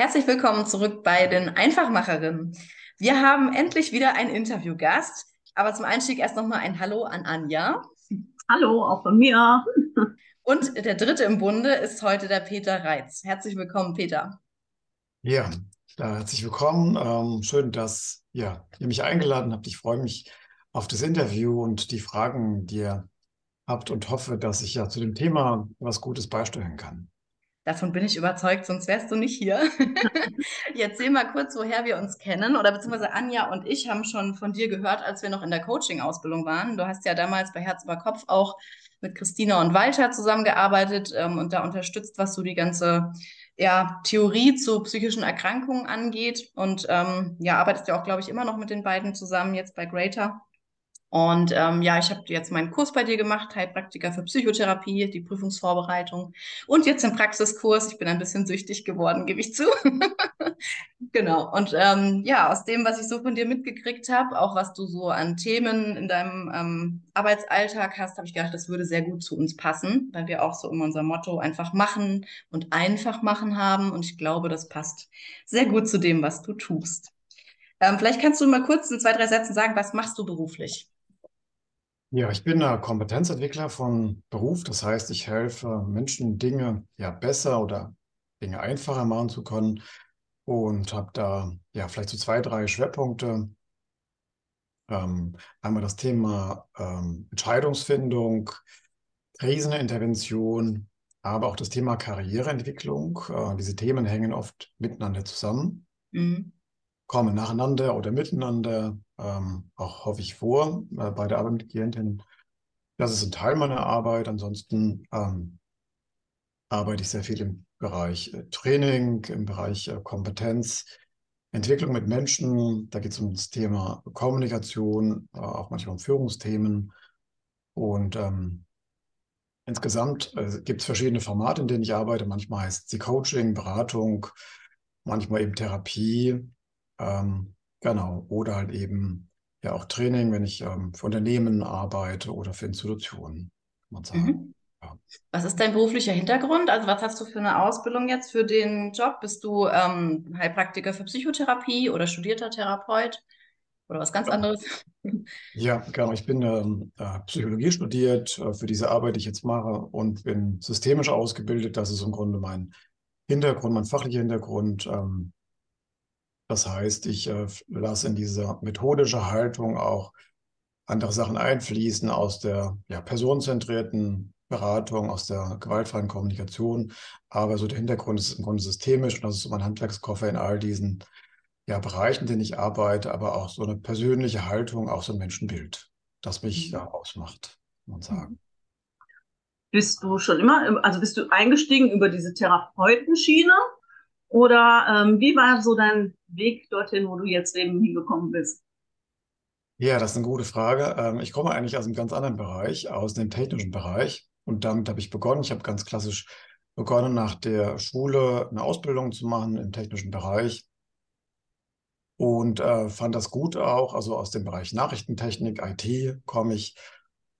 Herzlich willkommen zurück bei den Einfachmacherinnen. Wir haben endlich wieder einen Interviewgast, aber zum Einstieg erst nochmal ein Hallo an Anja. Hallo, auch von mir. Und der dritte im Bunde ist heute der Peter Reitz. Herzlich willkommen, Peter. Ja, herzlich willkommen. Ähm, schön, dass ja, ihr mich eingeladen habt. Ich freue mich auf das Interview und die Fragen, die ihr habt und hoffe, dass ich ja zu dem Thema was Gutes beisteuern kann. Davon bin ich überzeugt, sonst wärst du nicht hier. ich erzähl mal kurz, woher wir uns kennen. Oder beziehungsweise Anja und ich haben schon von dir gehört, als wir noch in der Coaching-Ausbildung waren. Du hast ja damals bei Herz über Kopf auch mit Christina und Walter zusammengearbeitet ähm, und da unterstützt, was so die ganze ja, Theorie zu psychischen Erkrankungen angeht. Und ähm, ja, arbeitest ja auch, glaube ich, immer noch mit den beiden zusammen jetzt bei Greater. Und ähm, ja, ich habe jetzt meinen Kurs bei dir gemacht, Heilpraktiker für Psychotherapie, die Prüfungsvorbereitung und jetzt den Praxiskurs. Ich bin ein bisschen süchtig geworden, gebe ich zu. genau. Und ähm, ja, aus dem, was ich so von dir mitgekriegt habe, auch was du so an Themen in deinem ähm, Arbeitsalltag hast, habe ich gedacht, das würde sehr gut zu uns passen, weil wir auch so immer unser Motto einfach machen und einfach machen haben. Und ich glaube, das passt sehr gut zu dem, was du tust. Ähm, vielleicht kannst du mal kurz in zwei, drei Sätzen sagen, was machst du beruflich? Ja, ich bin Kompetenzentwickler von Beruf. Das heißt, ich helfe Menschen, Dinge ja besser oder Dinge einfacher machen zu können und habe da ja vielleicht so zwei, drei Schwerpunkte. Ähm, einmal das Thema ähm, Entscheidungsfindung, Krisenintervention, aber auch das Thema Karriereentwicklung. Äh, diese Themen hängen oft miteinander zusammen. Mhm kommen nacheinander oder miteinander, ähm, auch hoffe ich vor äh, bei der Arbeit mit Klientinnen. Das ist ein Teil meiner Arbeit. Ansonsten ähm, arbeite ich sehr viel im Bereich äh, Training, im Bereich äh, Kompetenz, Entwicklung mit Menschen. Da geht es um das Thema Kommunikation, äh, auch manchmal um Führungsthemen. Und ähm, insgesamt äh, gibt es verschiedene Formate, in denen ich arbeite. Manchmal heißt sie Coaching, Beratung, manchmal eben Therapie. Ähm, genau. Oder halt eben ja auch Training, wenn ich ähm, für Unternehmen arbeite oder für Institutionen, kann man sagen. Mhm. Ja. Was ist dein beruflicher Hintergrund? Also was hast du für eine Ausbildung jetzt für den Job? Bist du ähm, Heilpraktiker für Psychotherapie oder studierter Therapeut oder was ganz anderes? Ja, genau. Ich bin ähm, äh, Psychologie studiert äh, für diese Arbeit, die ich jetzt mache und bin systemisch ausgebildet. Das ist im Grunde mein Hintergrund, mein fachlicher Hintergrund. Ähm, das heißt, ich äh, lasse in diese methodische Haltung auch andere Sachen einfließen aus der ja, personenzentrierten Beratung, aus der gewaltfreien Kommunikation. Aber so der Hintergrund ist im Grunde systemisch und das ist so mein Handwerkskoffer in all diesen ja, Bereichen, in denen ich arbeite, aber auch so eine persönliche Haltung, auch so ein Menschenbild, das mich ja ausmacht, kann man sagen. Bist du schon immer, also bist du eingestiegen über diese Therapeutenschiene oder ähm, wie war so dein Weg dorthin, wo du jetzt eben hingekommen bist? Ja, das ist eine gute Frage. Ähm, ich komme eigentlich aus einem ganz anderen Bereich, aus dem technischen Bereich. Und damit habe ich begonnen. Ich habe ganz klassisch begonnen, nach der Schule eine Ausbildung zu machen im technischen Bereich. Und äh, fand das gut auch. Also aus dem Bereich Nachrichtentechnik, IT komme ich.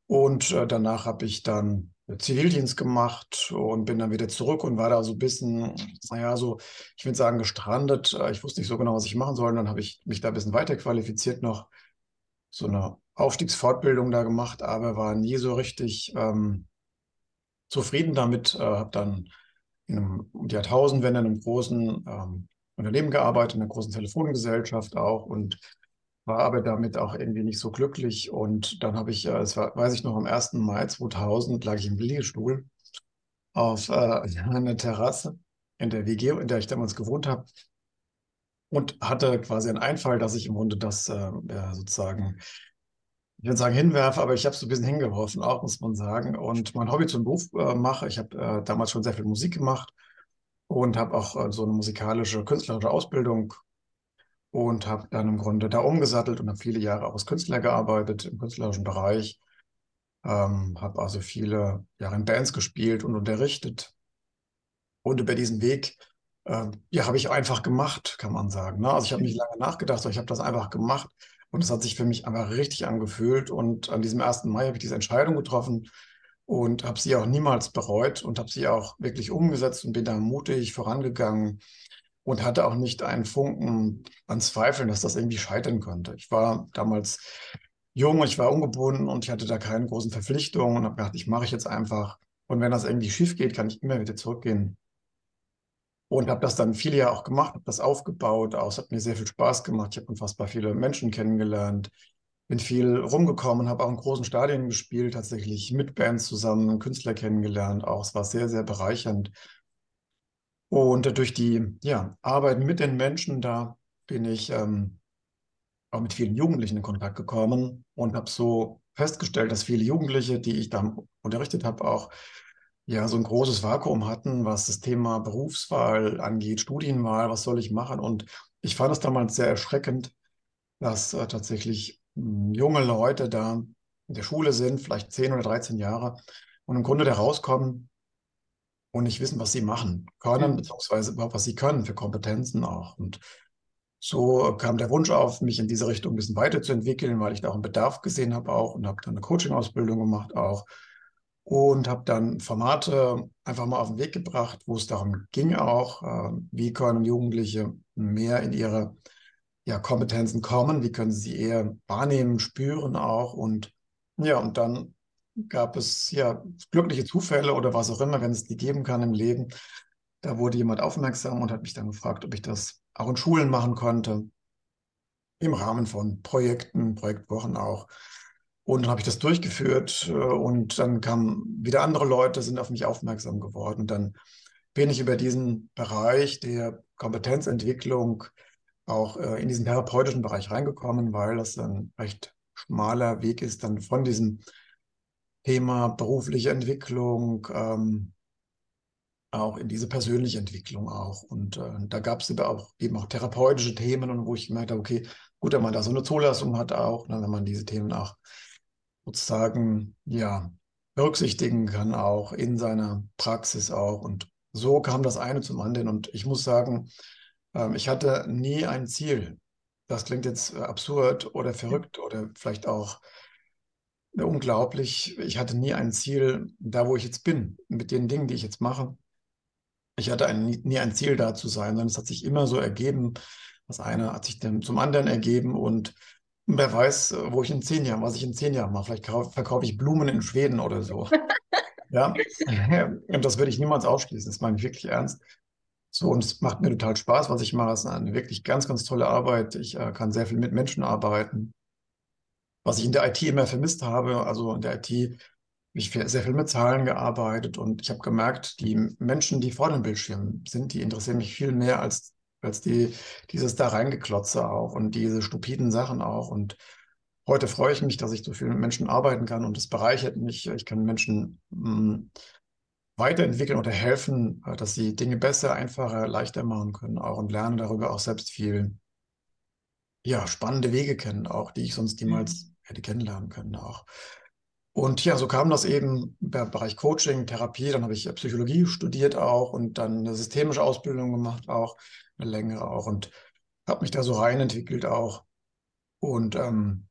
Und äh, danach habe ich dann Zivildienst gemacht und bin dann wieder zurück und war da so ein bisschen, naja, so, ich würde sagen, gestrandet. Äh, ich wusste nicht so genau, was ich machen soll. Und dann habe ich mich da ein bisschen weiterqualifiziert noch, so eine Aufstiegsfortbildung da gemacht, aber war nie so richtig ähm, zufrieden damit. Äh, habe dann in einem, um Jahrtausendwende in einem großen ähm, Unternehmen gearbeitet, in einer großen Telefongesellschaft auch und war aber damit auch irgendwie nicht so glücklich. Und dann habe ich, äh, es war, weiß ich noch, am 1. Mai 2000 lag ich im Liegestuhl auf äh, einer Terrasse in der WG, in der ich damals gewohnt habe. Und hatte quasi einen Einfall, dass ich im Grunde das äh, sozusagen, ich würde sagen, hinwerfe, aber ich habe es so ein bisschen hingeworfen, auch muss man sagen. Und mein Hobby zum Beruf äh, mache. Ich habe äh, damals schon sehr viel Musik gemacht und habe auch äh, so eine musikalische, künstlerische Ausbildung und habe dann im Grunde da umgesattelt und habe viele Jahre auch als Künstler gearbeitet im künstlerischen Bereich. Ähm, habe also viele Jahre in Bands gespielt und unterrichtet. Und über diesen Weg, äh, ja, habe ich einfach gemacht, kann man sagen. Ne? Also ich habe nicht lange nachgedacht, sondern ich habe das einfach gemacht. Und es hat sich für mich einfach richtig angefühlt. Und an diesem 1. Mai habe ich diese Entscheidung getroffen und habe sie auch niemals bereut und habe sie auch wirklich umgesetzt und bin da mutig vorangegangen und hatte auch nicht einen Funken an Zweifeln, dass das irgendwie scheitern könnte. Ich war damals jung, ich war ungebunden und ich hatte da keine großen Verpflichtungen und habe gedacht, ich mache ich jetzt einfach. Und wenn das irgendwie schief geht, kann ich immer wieder zurückgehen. Und habe das dann viele Jahre auch gemacht, habe das aufgebaut. Es hat mir sehr viel Spaß gemacht. Ich habe unfassbar viele Menschen kennengelernt, bin viel rumgekommen, habe auch in großen Stadien gespielt, tatsächlich mit Bands zusammen, Künstler kennengelernt. Auch es war sehr, sehr bereichernd. Und durch die ja, Arbeit mit den Menschen, da bin ich ähm, auch mit vielen Jugendlichen in Kontakt gekommen und habe so festgestellt, dass viele Jugendliche, die ich da unterrichtet habe, auch ja so ein großes Vakuum hatten, was das Thema Berufswahl angeht, Studienwahl, was soll ich machen? Und ich fand es damals sehr erschreckend, dass äh, tatsächlich hm, junge Leute da in der Schule sind, vielleicht 10 oder 13 Jahre, und im Grunde da rauskommen und nicht wissen, was sie machen können, beziehungsweise überhaupt, was sie können für Kompetenzen auch. Und so kam der Wunsch auf, mich in diese Richtung ein bisschen weiterzuentwickeln, weil ich da auch einen Bedarf gesehen habe auch und habe dann eine Coaching-Ausbildung gemacht auch und habe dann Formate einfach mal auf den Weg gebracht, wo es darum ging auch, äh, wie können Jugendliche mehr in ihre ja, Kompetenzen kommen, wie können sie eher wahrnehmen, spüren auch und ja, und dann gab es ja glückliche Zufälle oder was auch immer, wenn es die geben kann im Leben. Da wurde jemand aufmerksam und hat mich dann gefragt, ob ich das auch in Schulen machen konnte, im Rahmen von Projekten, Projektwochen auch. Und dann habe ich das durchgeführt äh, und dann kamen wieder andere Leute, sind auf mich aufmerksam geworden. Und dann bin ich über diesen Bereich der Kompetenzentwicklung auch äh, in diesen therapeutischen Bereich reingekommen, weil das ein recht schmaler Weg ist, dann von diesem Thema berufliche Entwicklung, ähm, auch in diese persönliche Entwicklung auch. Und äh, da gab es auch eben auch therapeutische Themen und wo ich gemerkt habe, okay, gut, wenn man da so eine Zulassung hat auch, ne, wenn man diese Themen auch sozusagen ja berücksichtigen kann, auch in seiner Praxis auch. Und so kam das eine zum anderen. Und ich muss sagen, ähm, ich hatte nie ein Ziel. Das klingt jetzt äh, absurd oder verrückt oder vielleicht auch äh, unglaublich. Ich hatte nie ein Ziel, da wo ich jetzt bin, mit den Dingen, die ich jetzt mache ich hatte ein, nie ein Ziel da zu sein, sondern es hat sich immer so ergeben. Das eine hat sich dann zum anderen ergeben und wer weiß, wo ich in zehn Jahren, was ich in zehn Jahren mache. Vielleicht verkaufe ich Blumen in Schweden oder so. ja, und das würde ich niemals ausschließen. Das meine ich wirklich ernst. So, und es macht mir total Spaß, was ich mache. Es ist eine wirklich ganz, ganz tolle Arbeit. Ich äh, kann sehr viel mit Menschen arbeiten. Was ich in der IT immer vermisst habe, also in der IT ich sehr viel mit Zahlen gearbeitet und ich habe gemerkt, die Menschen, die vor dem Bildschirm sind, die interessieren mich viel mehr als, als die, dieses da reingeklotze auch und diese stupiden Sachen auch. Und heute freue ich mich, dass ich so viel mit Menschen arbeiten kann und es bereichert mich. Ich kann Menschen mh, hm, weiterentwickeln oder helfen, dass sie Dinge besser, einfacher, leichter machen können auch und lernen darüber auch selbst viel, ja, spannende Wege kennen auch, die ich sonst niemals mhm. Hätte kennenlernen können auch. Und ja, so kam das eben im Bereich Coaching, Therapie. Dann habe ich Psychologie studiert auch und dann eine systemische Ausbildung gemacht auch, eine längere auch und habe mich da so rein entwickelt auch. Und ähm,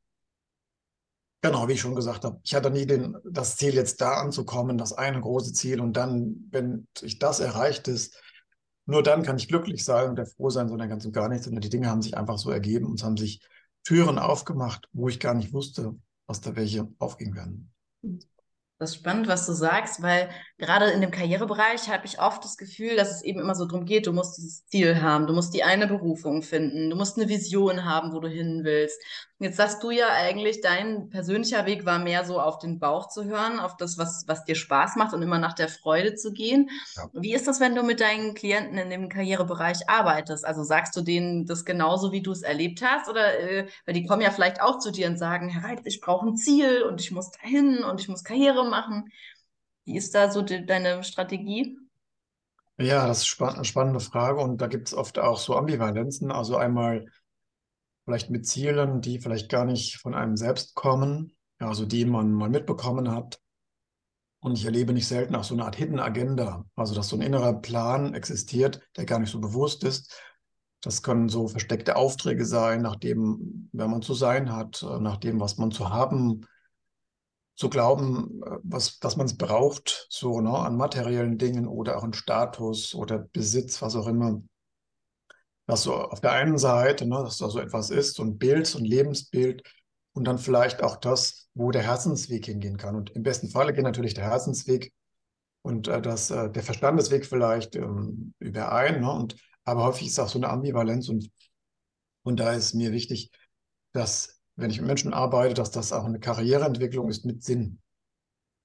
genau, wie ich schon gesagt habe, ich hatte nie den, das Ziel, jetzt da anzukommen, das eine große Ziel. Und dann, wenn ich das erreicht ist, nur dann kann ich glücklich sein und froh sein, sondern ganz und gar nichts. Und die Dinge haben sich einfach so ergeben und es haben sich Türen aufgemacht, wo ich gar nicht wusste, was da welche aufgehen werden. Das ist spannend, was du sagst, weil gerade in dem Karrierebereich habe ich oft das Gefühl, dass es eben immer so darum geht, du musst dieses Ziel haben, du musst die eine Berufung finden, du musst eine Vision haben, wo du hin willst. Jetzt sagst du ja eigentlich, dein persönlicher Weg war mehr so auf den Bauch zu hören, auf das, was, was dir Spaß macht und immer nach der Freude zu gehen. Ja. Wie ist das, wenn du mit deinen Klienten in dem Karrierebereich arbeitest? Also sagst du denen das genauso, wie du es erlebt hast? Oder, äh, weil die kommen ja vielleicht auch zu dir und sagen, Herr Reitz, ich brauche ein Ziel und ich muss dahin und ich muss Karriere machen. Wie ist da so die, deine Strategie? Ja, das ist eine spannende Frage und da gibt es oft auch so Ambivalenzen. Also einmal vielleicht mit Zielen, die vielleicht gar nicht von einem selbst kommen, also die man mal mitbekommen hat. Und ich erlebe nicht selten auch so eine Art Hidden Agenda, also dass so ein innerer Plan existiert, der gar nicht so bewusst ist. Das können so versteckte Aufträge sein, nach dem, wer man zu sein hat, nach dem, was man zu haben, zu glauben, was, dass man es braucht, so ne, an materiellen Dingen oder auch an Status oder Besitz, was auch immer. dass so auf der einen Seite, ne, dass da so etwas ist, so ein Bild, so ein Lebensbild und dann vielleicht auch das, wo der Herzensweg hingehen kann. Und im besten Falle geht natürlich der Herzensweg und äh, das, äh, der Verstandesweg vielleicht ähm, überein. Ne? Und, aber häufig ist auch so eine Ambivalenz und, und da ist mir wichtig, dass, wenn ich mit Menschen arbeite, dass das auch eine Karriereentwicklung ist mit Sinn.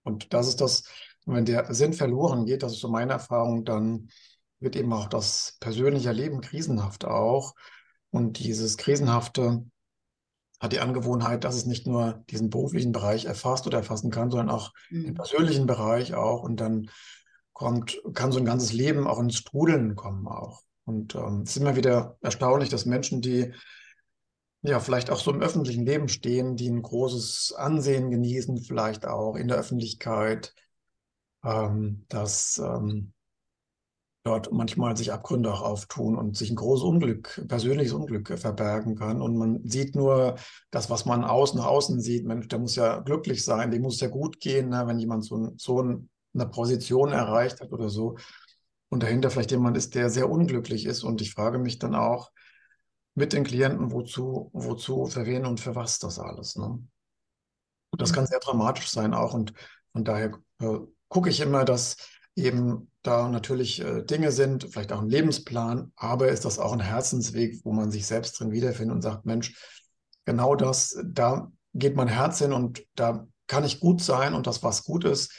Und das ist das, wenn der Sinn verloren geht, das ist so meine Erfahrung, dann wird eben auch das persönliche Leben krisenhaft auch. Und dieses Krisenhafte hat die Angewohnheit, dass es nicht nur diesen beruflichen Bereich erfasst oder erfassen kann, sondern auch mhm. den persönlichen Bereich auch. Und dann kommt, kann so ein ganzes Leben auch ins Strudeln kommen auch. Und ähm, es ist immer wieder erstaunlich, dass Menschen, die ja vielleicht auch so im öffentlichen Leben stehen, die ein großes Ansehen genießen, vielleicht auch in der Öffentlichkeit, ähm, dass ähm, dort manchmal sich Abgründe auch auftun und sich ein großes Unglück, persönliches Unglück verbergen kann. Und man sieht nur das, was man außen nach außen sieht. Mensch, der muss ja glücklich sein, dem muss ja gut gehen, ne, wenn jemand so, so eine Position erreicht hat oder so. Und dahinter vielleicht jemand ist, der sehr unglücklich ist. Und ich frage mich dann auch mit den Klienten, wozu, wozu, für wen und für was das alles. Ne? Das kann sehr dramatisch sein auch. Und von daher äh, gucke ich immer, dass eben da natürlich äh, Dinge sind, vielleicht auch ein Lebensplan, aber ist das auch ein Herzensweg, wo man sich selbst drin wiederfindet und sagt, Mensch, genau das, da geht mein Herz hin und da kann ich gut sein und das, was gut ist,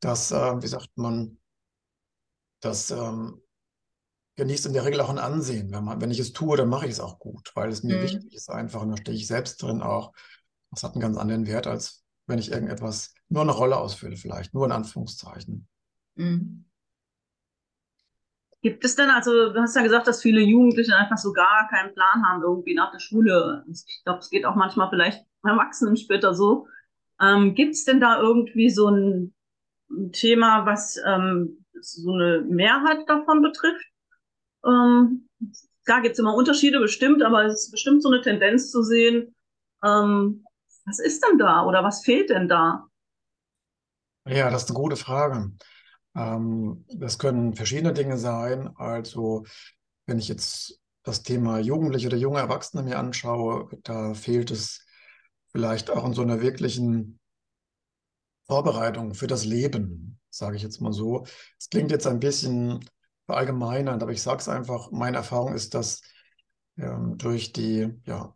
das, äh, wie sagt man, das ähm, genießt in der Regel auch ein Ansehen. Wenn, man, wenn ich es tue, dann mache ich es auch gut, weil es mir mhm. wichtig ist einfach und da stehe ich selbst drin auch. Das hat einen ganz anderen Wert, als wenn ich irgendetwas nur eine Rolle ausfülle, vielleicht, nur in Anführungszeichen. Mhm. Gibt es denn, also du hast ja gesagt, dass viele Jugendliche einfach so gar keinen Plan haben, irgendwie nach der Schule. Ich glaube, es geht auch manchmal vielleicht Erwachsenen später so. Ähm, Gibt es denn da irgendwie so ein, Thema, was ähm, so eine Mehrheit davon betrifft? Ähm, da gibt es immer Unterschiede bestimmt, aber es ist bestimmt so eine Tendenz zu sehen, ähm, was ist denn da oder was fehlt denn da? Ja, das ist eine gute Frage. Ähm, das können verschiedene Dinge sein. Also wenn ich jetzt das Thema Jugendliche oder junge Erwachsene mir anschaue, da fehlt es vielleicht auch in so einer wirklichen Vorbereitung für das Leben, sage ich jetzt mal so. Es klingt jetzt ein bisschen verallgemeinernd, aber ich sage es einfach, meine Erfahrung ist, dass ähm, durch die, ja,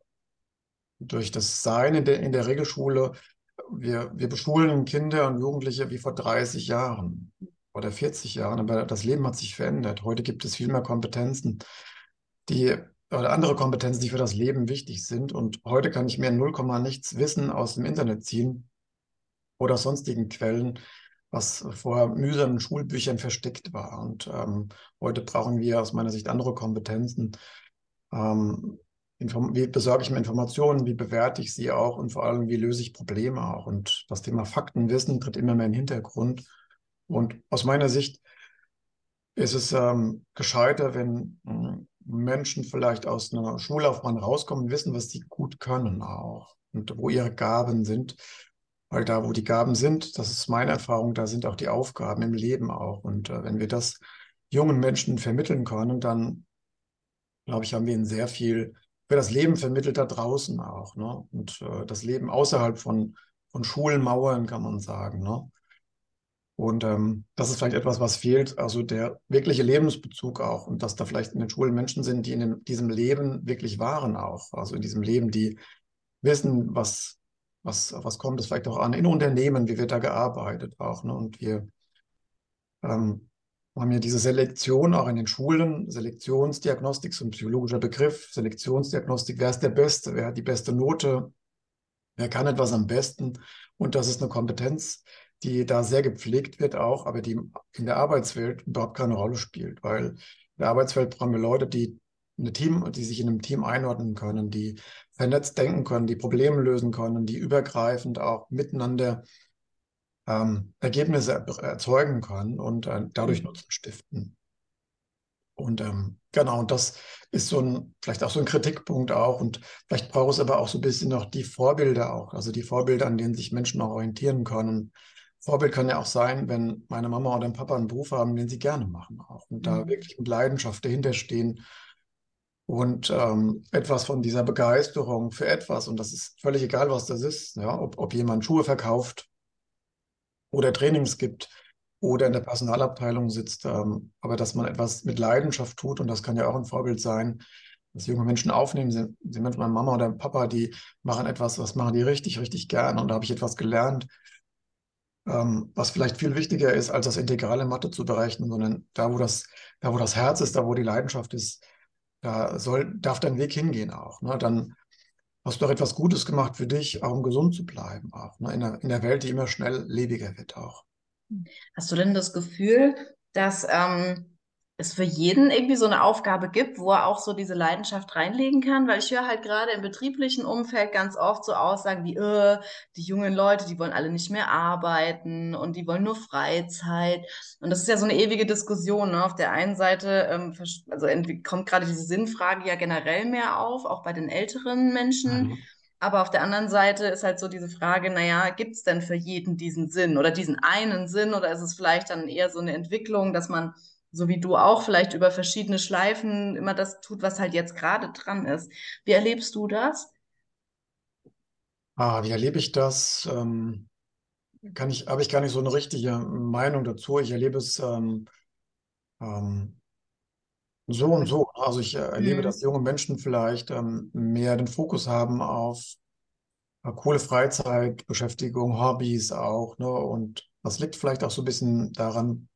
durch das Sein in der, in der Regelschule, wir, wir beschulen Kinder und Jugendliche wie vor 30 Jahren oder 40 Jahren, aber das Leben hat sich verändert. Heute gibt es viel mehr Kompetenzen, die oder andere Kompetenzen, die für das Leben wichtig sind. Und heute kann ich mir 0, nichts Wissen aus dem Internet ziehen oder sonstigen Quellen, was vor mühsamen Schulbüchern versteckt war. Und ähm, heute brauchen wir aus meiner Sicht andere Kompetenzen. Ähm, wie besorge ich mir Informationen, wie bewerte ich sie auch und vor allem, wie löse ich Probleme auch. Und das Thema Faktenwissen tritt immer mehr in den Hintergrund. Und aus meiner Sicht ist es ähm, gescheiter, wenn äh, Menschen vielleicht aus einer Schullaufbahn rauskommen, wissen, was sie gut können auch und wo ihre Gaben sind. Weil da, wo die Gaben sind, das ist meine Erfahrung, da sind auch die Aufgaben im Leben auch. Und äh, wenn wir das jungen Menschen vermitteln können, dann glaube ich, haben wir ihnen sehr viel für das Leben vermittelt da draußen auch. Ne? Und äh, das Leben außerhalb von, von Schulmauern, kann man sagen. Ne? Und ähm, das ist vielleicht etwas, was fehlt, also der wirkliche Lebensbezug auch. Und dass da vielleicht in den Schulen Menschen sind, die in dem, diesem Leben wirklich waren auch. Also in diesem Leben, die wissen, was, was, was kommt es vielleicht auch an. In Unternehmen, wie wird da gearbeitet auch. Ne? Und wir ähm, haben ja diese Selektion auch in den Schulen, Selektionsdiagnostik, so ein psychologischer Begriff, Selektionsdiagnostik, wer ist der Beste, wer hat die beste Note, wer kann etwas am besten. Und das ist eine Kompetenz, die da sehr gepflegt wird auch, aber die in der Arbeitswelt überhaupt keine Rolle spielt, weil in der Arbeitswelt brauchen wir Leute, die eine Team, die sich in einem Team einordnen können, die vernetzt denken können, die Probleme lösen können, die übergreifend auch miteinander ähm, Ergebnisse erzeugen können und äh, dadurch mhm. Nutzen stiften. Und ähm, genau, und das ist so ein, vielleicht auch so ein Kritikpunkt auch. Und vielleicht braucht es aber auch so ein bisschen noch die Vorbilder auch, also die Vorbilder, an denen sich Menschen auch orientieren können. Vorbild kann ja auch sein, wenn meine Mama oder mein Papa einen Beruf haben, den sie gerne machen auch und mhm. da wirklich mit Leidenschaft dahinter stehen. Und ähm, etwas von dieser Begeisterung für etwas, und das ist völlig egal, was das ist, ja, ob, ob jemand Schuhe verkauft oder Trainings gibt oder in der Personalabteilung sitzt, ähm, aber dass man etwas mit Leidenschaft tut, und das kann ja auch ein Vorbild sein, dass junge Menschen aufnehmen, sind, sind manchmal Mama oder Papa, die machen etwas, was machen die richtig, richtig gern, und da habe ich etwas gelernt, ähm, was vielleicht viel wichtiger ist, als das integrale Mathe zu berechnen, sondern da, wo das, da, wo das Herz ist, da, wo die Leidenschaft ist, da soll, darf dein Weg hingehen auch. Ne? Dann hast du doch etwas Gutes gemacht für dich, auch um gesund zu bleiben, auch ne? in, der, in der Welt, die immer schnell lebiger wird auch. Hast du denn das Gefühl, dass ähm, es für jeden irgendwie so eine Aufgabe gibt, wo er auch so diese Leidenschaft reinlegen kann, weil ich höre halt gerade im betrieblichen Umfeld ganz oft so Aussagen wie, äh, die jungen Leute, die wollen alle nicht mehr arbeiten und die wollen nur Freizeit. Und das ist ja so eine ewige Diskussion. Ne? Auf der einen Seite, ähm, also kommt gerade diese Sinnfrage ja generell mehr auf, auch bei den älteren Menschen. Mhm. Aber auf der anderen Seite ist halt so diese Frage, naja, gibt es denn für jeden diesen Sinn oder diesen einen Sinn oder ist es vielleicht dann eher so eine Entwicklung, dass man so wie du auch vielleicht über verschiedene Schleifen immer das tut, was halt jetzt gerade dran ist. Wie erlebst du das? Ah, wie erlebe ich das? Ähm, kann ich, habe ich gar nicht so eine richtige Meinung dazu. Ich erlebe es ähm, ähm, so und so. Also ich äh, erlebe, mhm. dass junge Menschen vielleicht ähm, mehr den Fokus haben auf äh, coole Freizeitbeschäftigung, Hobbys auch. Ne? Und das liegt vielleicht auch so ein bisschen daran,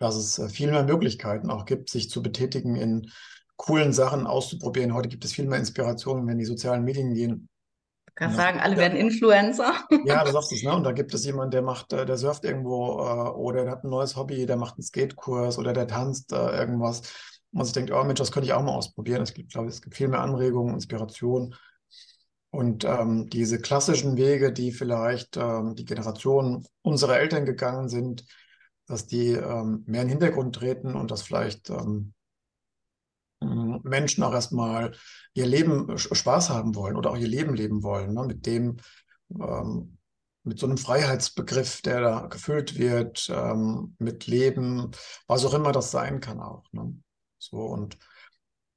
dass es äh, viel mehr Möglichkeiten auch gibt, sich zu betätigen in coolen Sachen auszuprobieren. Heute gibt es viel mehr Inspirationen, wenn die sozialen Medien gehen. Du kannst sagen, alle werden Influencer. Ja, du sagst es, ne? Und da gibt es jemanden, der macht, äh, der surft irgendwo äh, oder der hat ein neues Hobby, der macht einen Skatekurs oder der tanzt irgendwas. Und man sich denkt, oh Mensch, das könnte ich auch mal ausprobieren. Es gibt, glaube ich, es gibt viel mehr Anregungen, Inspiration. Und ähm, diese klassischen Wege, die vielleicht ähm, die Generation unserer Eltern gegangen sind, dass die ähm, mehr in den Hintergrund treten und dass vielleicht ähm, Menschen auch erstmal ihr Leben Spaß haben wollen oder auch ihr Leben leben wollen, ne? mit dem, ähm, mit so einem Freiheitsbegriff, der da gefüllt wird, ähm, mit Leben, was auch immer das sein kann auch. Ne? So und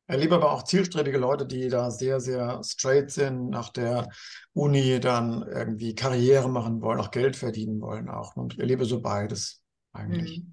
erlebe aber auch zielstrebige Leute, die da sehr, sehr straight sind, nach der Uni dann irgendwie Karriere machen wollen, auch Geld verdienen wollen auch. Und ich erlebe so beides eigentlich.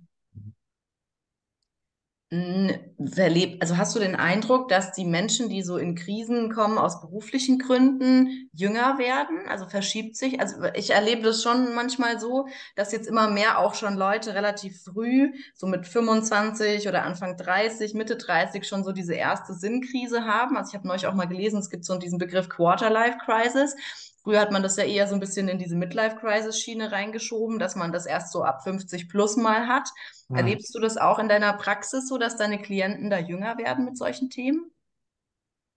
Mhm. Verlebt, also hast du den Eindruck, dass die Menschen, die so in Krisen kommen aus beruflichen Gründen, jünger werden? Also verschiebt sich? Also ich erlebe das schon manchmal so, dass jetzt immer mehr auch schon Leute relativ früh, so mit 25 oder Anfang 30, Mitte 30 schon so diese erste Sinnkrise haben. Also ich habe neulich auch mal gelesen, es gibt so diesen Begriff Quarter-Life Crisis. Früher hat man das ja eher so ein bisschen in diese Midlife-Crisis-Schiene reingeschoben, dass man das erst so ab 50 plus mal hat. Ja. Erlebst du das auch in deiner Praxis so, dass deine Klienten da jünger werden mit solchen Themen?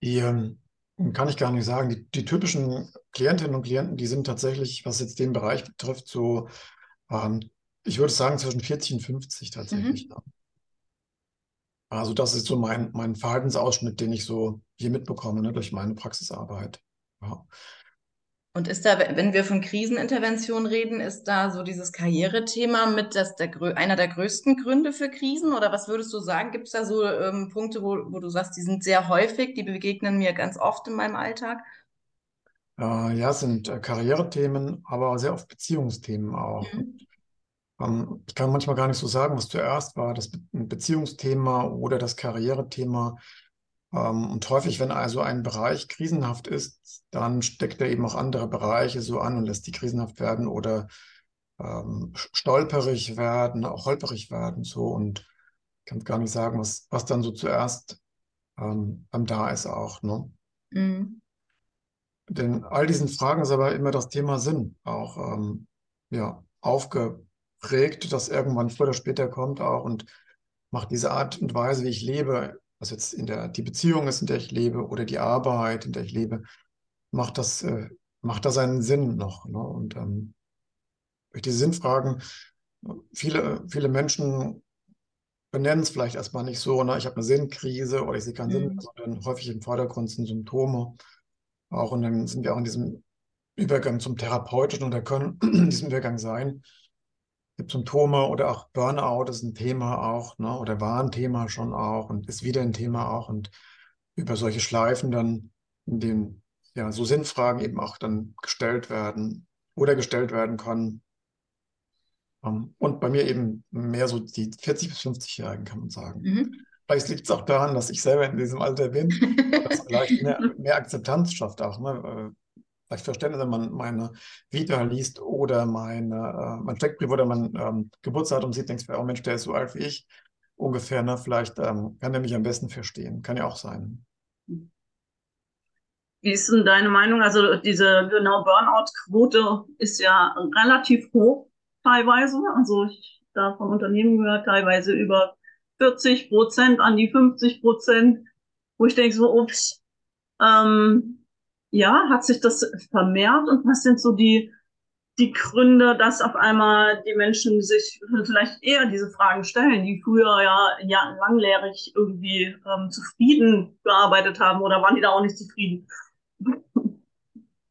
Die, ähm, kann ich gar nicht sagen. Die, die, typischen Klientinnen und Klienten, die sind tatsächlich, was jetzt den Bereich betrifft, so, ähm, ich würde sagen, zwischen 40 und 50 tatsächlich. Mhm. Also das ist so mein, mein Verhaltensausschnitt, den ich so hier mitbekomme ne, durch meine Praxisarbeit. Ja. Und ist da, wenn wir von Krisenintervention reden, ist da so dieses Karrierethema mit das der, einer der größten Gründe für Krisen? Oder was würdest du sagen? Gibt es da so ähm, Punkte, wo, wo du sagst, die sind sehr häufig, die begegnen mir ganz oft in meinem Alltag? Äh, ja, es sind äh, Karrierethemen, aber sehr oft Beziehungsthemen auch. Mhm. Ähm, ich kann manchmal gar nicht so sagen, was zuerst war, das Be Beziehungsthema oder das Karrierethema. Ähm, und häufig, wenn also ein Bereich krisenhaft ist, dann steckt er eben auch andere Bereiche so an und lässt die krisenhaft werden oder ähm, stolperig werden, auch holperig werden. So und ich kann gar nicht sagen, was, was dann so zuerst ähm, da ist auch. Ne? Mhm. Denn all diesen Fragen ist aber immer das Thema Sinn auch ähm, ja, aufgeprägt, das irgendwann früher oder später kommt auch und macht diese Art und Weise, wie ich lebe, was jetzt in der, die Beziehung ist, in der ich lebe, oder die Arbeit, in der ich lebe, macht das, äh, macht das einen Sinn noch. Ne? Und ähm, durch diese Sinnfragen, viele, viele Menschen benennen es vielleicht erstmal nicht so, ne? ich habe eine Sinnkrise oder ich sehe keinen mhm. Sinn, sondern häufig im Vordergrund sind Symptome. Auch und dann sind wir auch in diesem Übergang zum Therapeutischen und da können in diesem Übergang sein, gibt Symptome oder auch Burnout ist ein Thema auch, ne? oder war ein Thema schon auch und ist wieder ein Thema auch. Und über solche Schleifen dann, in denen ja so Sinnfragen eben auch dann gestellt werden oder gestellt werden können. Um, und bei mir eben mehr so die 40- bis 50-Jährigen, kann man sagen. Mhm. Vielleicht liegt es auch daran, dass ich selber in diesem Alter bin, dass vielleicht mehr, mehr Akzeptanz schafft auch. Ne? Vielleicht Verständnis, wenn man meine Vita liest oder meine, äh, mein Steckbrief oder mein ähm, Geburtsdatum sieht, denkst du, oh Mensch, der ist so alt wie ich ungefähr. Ne? Vielleicht ähm, kann der mich am besten verstehen. Kann ja auch sein. Wie ist denn deine Meinung? Also diese genau Burnout-Quote ist ja relativ hoch teilweise. Also ich da von Unternehmen gehört, teilweise über 40 Prozent an die 50 Prozent, wo ich denke so, ups, ähm, ja, hat sich das vermehrt und was sind so die, die Gründe, dass auf einmal die Menschen sich vielleicht eher diese Fragen stellen, die früher ja, ja langlehrig irgendwie ähm, zufrieden gearbeitet haben oder waren die da auch nicht zufrieden?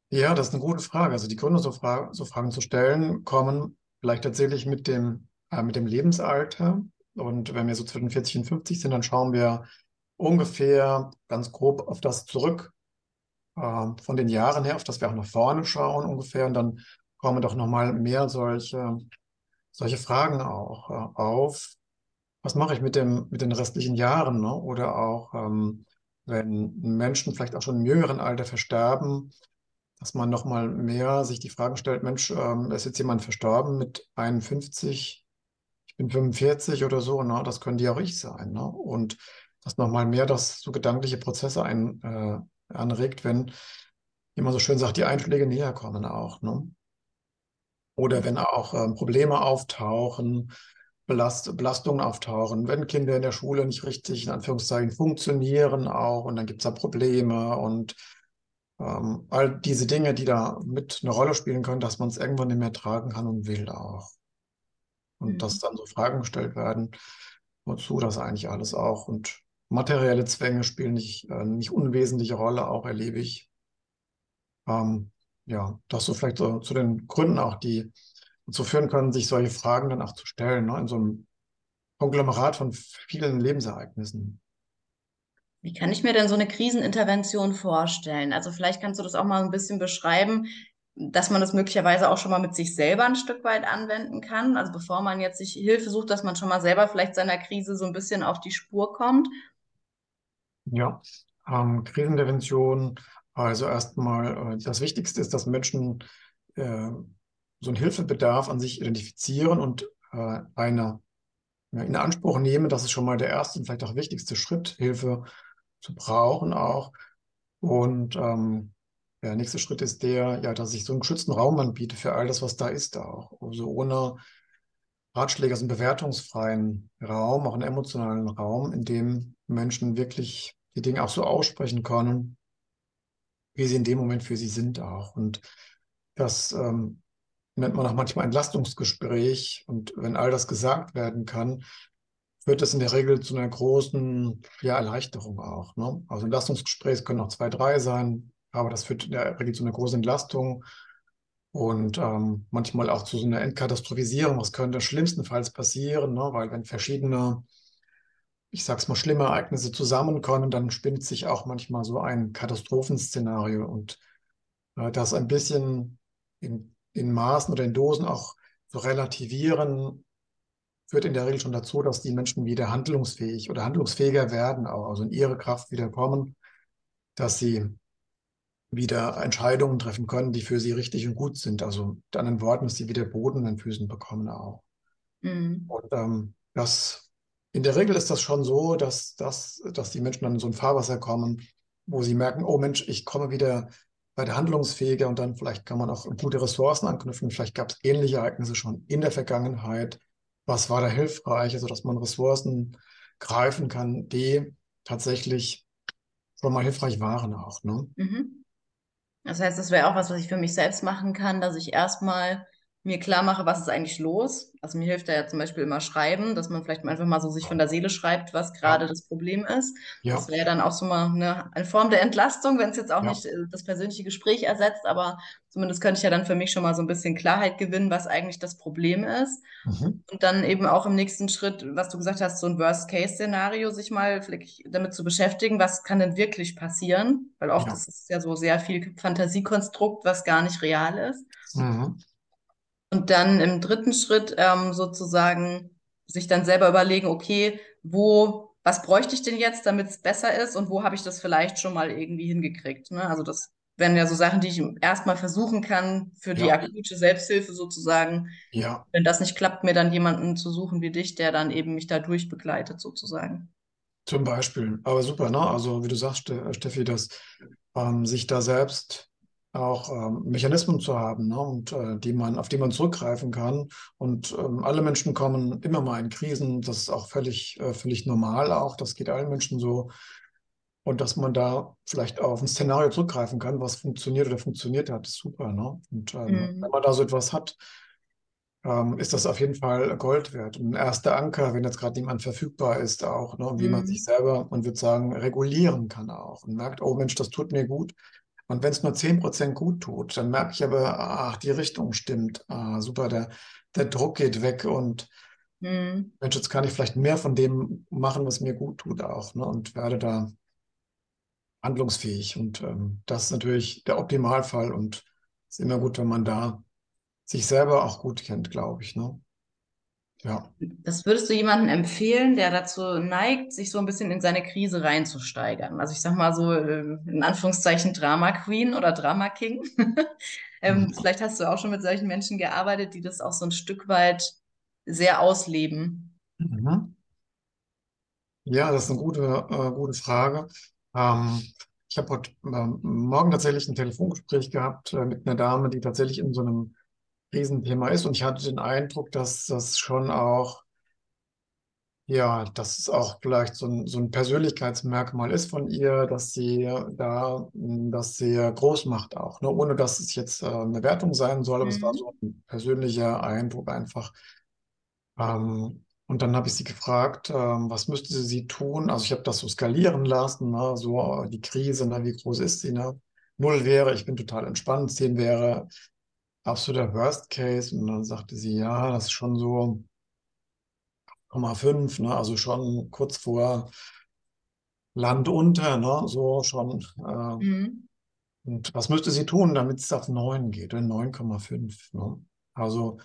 Ja, das ist eine gute Frage. Also die Gründe, so, Fra so Fragen zu stellen, kommen vielleicht tatsächlich mit dem, äh, mit dem Lebensalter. Und wenn wir so zwischen 40 und 50 sind, dann schauen wir ungefähr ganz grob auf das zurück, äh, von den Jahren her, auf das wir auch nach vorne schauen ungefähr. Und dann kommen doch nochmal mehr solche, solche Fragen auch äh, auf. Was mache ich mit, dem, mit den restlichen Jahren? Ne? Oder auch, ähm, wenn Menschen vielleicht auch schon im jüngeren Alter versterben, dass man nochmal mehr sich die Fragen stellt, Mensch, ähm, ist jetzt jemand verstorben mit 51, ich bin 45 oder so, ne? das können die auch ich sein. Ne? Und das nochmal mehr, dass so gedankliche Prozesse ein, äh, anregt, wenn, wie man so schön sagt, die Einschläge näher kommen auch. Ne? Oder wenn auch ähm, Probleme auftauchen, Belast Belastungen auftauchen, wenn Kinder in der Schule nicht richtig, in Anführungszeichen, funktionieren auch und dann gibt es da Probleme und ähm, all diese Dinge, die da mit eine Rolle spielen können, dass man es irgendwann nicht mehr tragen kann und will auch und mhm. dass dann so Fragen gestellt werden, wozu das eigentlich alles auch. Und materielle Zwänge spielen nicht, äh, nicht unwesentliche Rolle, auch erlebe ich. Ähm, ja, das so vielleicht so zu den Gründen auch, die dazu führen können, sich solche Fragen dann auch zu stellen, ne, in so einem Konglomerat von vielen Lebensereignissen. Wie kann ich mir denn so eine Krisenintervention vorstellen? Also vielleicht kannst du das auch mal ein bisschen beschreiben, dass man das möglicherweise auch schon mal mit sich selber ein Stück weit anwenden kann. Also bevor man jetzt sich Hilfe sucht, dass man schon mal selber vielleicht seiner Krise so ein bisschen auf die Spur kommt. Ja, ähm, Krisenintervention. Also erstmal, äh, das Wichtigste ist, dass Menschen äh, so einen Hilfebedarf an sich identifizieren und äh, eine ja, in Anspruch nehmen. Das ist schon mal der erste und vielleicht auch wichtigste Schritt, Hilfe zu brauchen auch. Und ähm, der nächste Schritt ist der, ja, dass ich so einen geschützten Raum anbiete für all das, was da ist auch. Also ohne Ratschläge, also einen bewertungsfreien Raum, auch einen emotionalen Raum, in dem Menschen wirklich die Dinge auch so aussprechen können, wie sie in dem Moment für sie sind auch. Und das ähm, nennt man auch manchmal Entlastungsgespräch. Und wenn all das gesagt werden kann, führt das in der Regel zu einer großen ja, Erleichterung auch. Ne? Also Entlastungsgespräche können auch zwei, drei sein, aber das führt in der Regel zu einer großen Entlastung und ähm, manchmal auch zu so einer Entkatastrophisierung. Was könnte schlimmstenfalls passieren, ne? weil wenn verschiedene, ich sag's mal, schlimme Ereignisse zusammenkommen, dann spinnt sich auch manchmal so ein Katastrophenszenario und äh, das ein bisschen in, in Maßen oder in Dosen auch zu relativieren, führt in der Regel schon dazu, dass die Menschen wieder handlungsfähig oder handlungsfähiger werden, also in ihre Kraft wieder kommen, dass sie wieder Entscheidungen treffen können, die für sie richtig und gut sind. Also mit anderen Worten, dass sie wieder Boden an den Füßen bekommen auch. Mhm. Und ähm, das, in der Regel ist das schon so, dass, dass, dass die Menschen dann in so ein Fahrwasser kommen, wo sie merken, oh Mensch, ich komme wieder bei der handlungsfähiger und dann vielleicht kann man auch gute Ressourcen anknüpfen. Vielleicht gab es ähnliche Ereignisse schon in der Vergangenheit. Was war da hilfreich? Also, dass man Ressourcen greifen kann, die tatsächlich schon mal hilfreich waren auch. Ne? Mhm. Das heißt, das wäre auch was, was ich für mich selbst machen kann, dass ich erstmal mir klar mache, was ist eigentlich los. Also mir hilft da ja zum Beispiel immer Schreiben, dass man vielleicht einfach mal so sich von der Seele schreibt, was gerade ja. das Problem ist. Ja. Das wäre ja dann auch so mal eine, eine Form der Entlastung, wenn es jetzt auch ja. nicht äh, das persönliche Gespräch ersetzt, aber zumindest könnte ich ja dann für mich schon mal so ein bisschen Klarheit gewinnen, was eigentlich das Problem ist. Mhm. Und dann eben auch im nächsten Schritt, was du gesagt hast, so ein Worst-Case-Szenario, sich mal damit zu beschäftigen, was kann denn wirklich passieren? Weil oft ist es ja so sehr viel Fantasiekonstrukt, was gar nicht real ist. Mhm. Und dann im dritten Schritt ähm, sozusagen sich dann selber überlegen, okay, wo, was bräuchte ich denn jetzt, damit es besser ist und wo habe ich das vielleicht schon mal irgendwie hingekriegt. Ne? Also das wären ja so Sachen, die ich erstmal versuchen kann für die ja. akute Selbsthilfe sozusagen. Ja. Wenn das nicht klappt, mir dann jemanden zu suchen wie dich, der dann eben mich da durchbegleitet sozusagen. Zum Beispiel. Aber super, ne? Also wie du sagst, Steffi, dass ähm, sich da selbst auch ähm, Mechanismen zu haben ne, und äh, die man, auf die man zurückgreifen kann. Und ähm, alle Menschen kommen immer mal in Krisen. Das ist auch völlig, äh, völlig normal auch. Das geht allen Menschen so. Und dass man da vielleicht auf ein Szenario zurückgreifen kann, was funktioniert oder funktioniert hat, ist super. Ne? Und ähm, mhm. wenn man da so etwas hat, ähm, ist das auf jeden Fall Gold wert. Und ein erster Anker, wenn jetzt gerade niemand verfügbar ist, auch, ne? wie mhm. man sich selber, man würde sagen, regulieren kann auch und merkt, oh Mensch, das tut mir gut. Und wenn es nur 10% gut tut, dann merke ich aber, ach, die Richtung stimmt. Ah, super, der, der Druck geht weg und mhm. Mensch, jetzt kann ich vielleicht mehr von dem machen, was mir gut tut auch. Ne? Und werde da handlungsfähig. Und ähm, das ist natürlich der Optimalfall und es ist immer gut, wenn man da sich selber auch gut kennt, glaube ich. Ne? Ja. Das würdest du jemandem empfehlen, der dazu neigt, sich so ein bisschen in seine Krise reinzusteigern? Also ich sag mal so äh, in Anführungszeichen Drama Queen oder Drama King. ähm, mhm. Vielleicht hast du auch schon mit solchen Menschen gearbeitet, die das auch so ein Stück weit sehr ausleben. Mhm. Ja, das ist eine gute, äh, gute Frage. Ähm, ich habe heute äh, Morgen tatsächlich ein Telefongespräch gehabt äh, mit einer Dame, die tatsächlich in so einem Riesenthema ist. Und ich hatte den Eindruck, dass das schon auch, ja, dass es auch vielleicht so ein, so ein Persönlichkeitsmerkmal ist von ihr, dass sie da das sehr groß macht auch, ne? ohne dass es jetzt äh, eine Wertung sein soll, aber mhm. es war mhm. so ein persönlicher Eindruck einfach. Ähm, und dann habe ich sie gefragt, ähm, was müsste sie tun? Also ich habe das so skalieren lassen, ne? so die Krise, ne? wie groß ist sie? Ne? Null wäre, ich bin total entspannt, zehn wäre, absoluter Worst Case. Und dann sagte sie, ja, das ist schon so 0,5, ne? also schon kurz vor Land unter, ne? so schon. Äh, mhm. Und was müsste sie tun, damit es auf 9 geht, 9,5. Ne? Also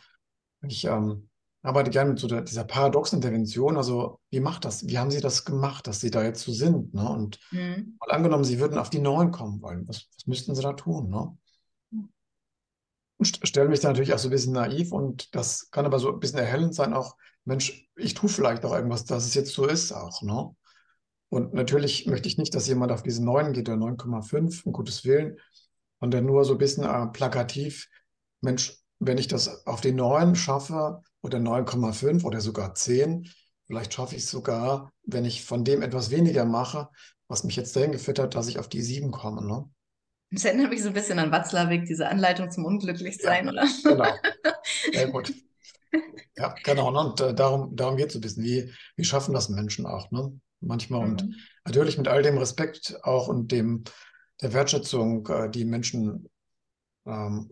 ich ähm, arbeite gerne mit so der, dieser Paradoxintervention. Also wie macht das? Wie haben Sie das gemacht, dass Sie da jetzt so sind? Ne? Und mhm. mal angenommen, Sie würden auf die 9 kommen wollen. Was, was müssten Sie da tun? Ne? Stelle mich da natürlich auch so ein bisschen naiv und das kann aber so ein bisschen erhellend sein, auch, Mensch, ich tue vielleicht auch irgendwas, dass es jetzt so ist auch, ne? Und natürlich möchte ich nicht, dass jemand auf diese 9 geht, der 9,5, um Gottes Willen, und dann nur so ein bisschen äh, plakativ, Mensch, wenn ich das auf die 9 schaffe oder 9,5 oder sogar 10, vielleicht schaffe ich es sogar, wenn ich von dem etwas weniger mache, was mich jetzt dahin geführt hat, dass ich auf die 7 komme, ne? Das erinnert mich so ein bisschen an Watzlawick, diese Anleitung zum Unglücklichsein, ja, oder? Genau. Sehr gut. Ja, genau. Ne? Und äh, darum, darum geht es ein bisschen. Wie, wie schaffen das Menschen auch, ne? Manchmal. Mhm. Und natürlich mit all dem Respekt auch und dem der Wertschätzung, äh, die Menschen ähm,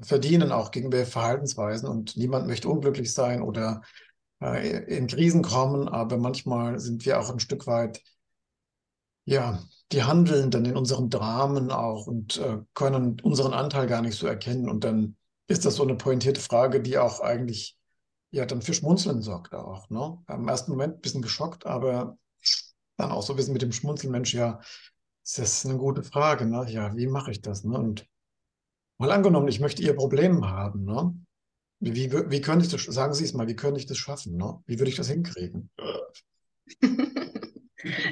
verdienen, auch gegenüber Verhaltensweisen. Und niemand möchte unglücklich sein oder äh, in Krisen kommen, aber manchmal sind wir auch ein Stück weit, ja, die handeln dann in unseren Dramen auch und äh, können unseren Anteil gar nicht so erkennen. Und dann ist das so eine pointierte Frage, die auch eigentlich ja dann für Schmunzeln sorgt auch. Ne? Im ersten Moment ein bisschen geschockt, aber dann auch so ein bisschen mit dem Schmunzeln, Mensch, ja, ist das eine gute Frage, ne? Ja, wie mache ich das? Ne? Und mal angenommen, ich möchte Ihr Problem haben, ne? Wie, wie könnte ich das, sagen Sie es mal, wie könnte ich das schaffen? Ne? Wie würde ich das hinkriegen?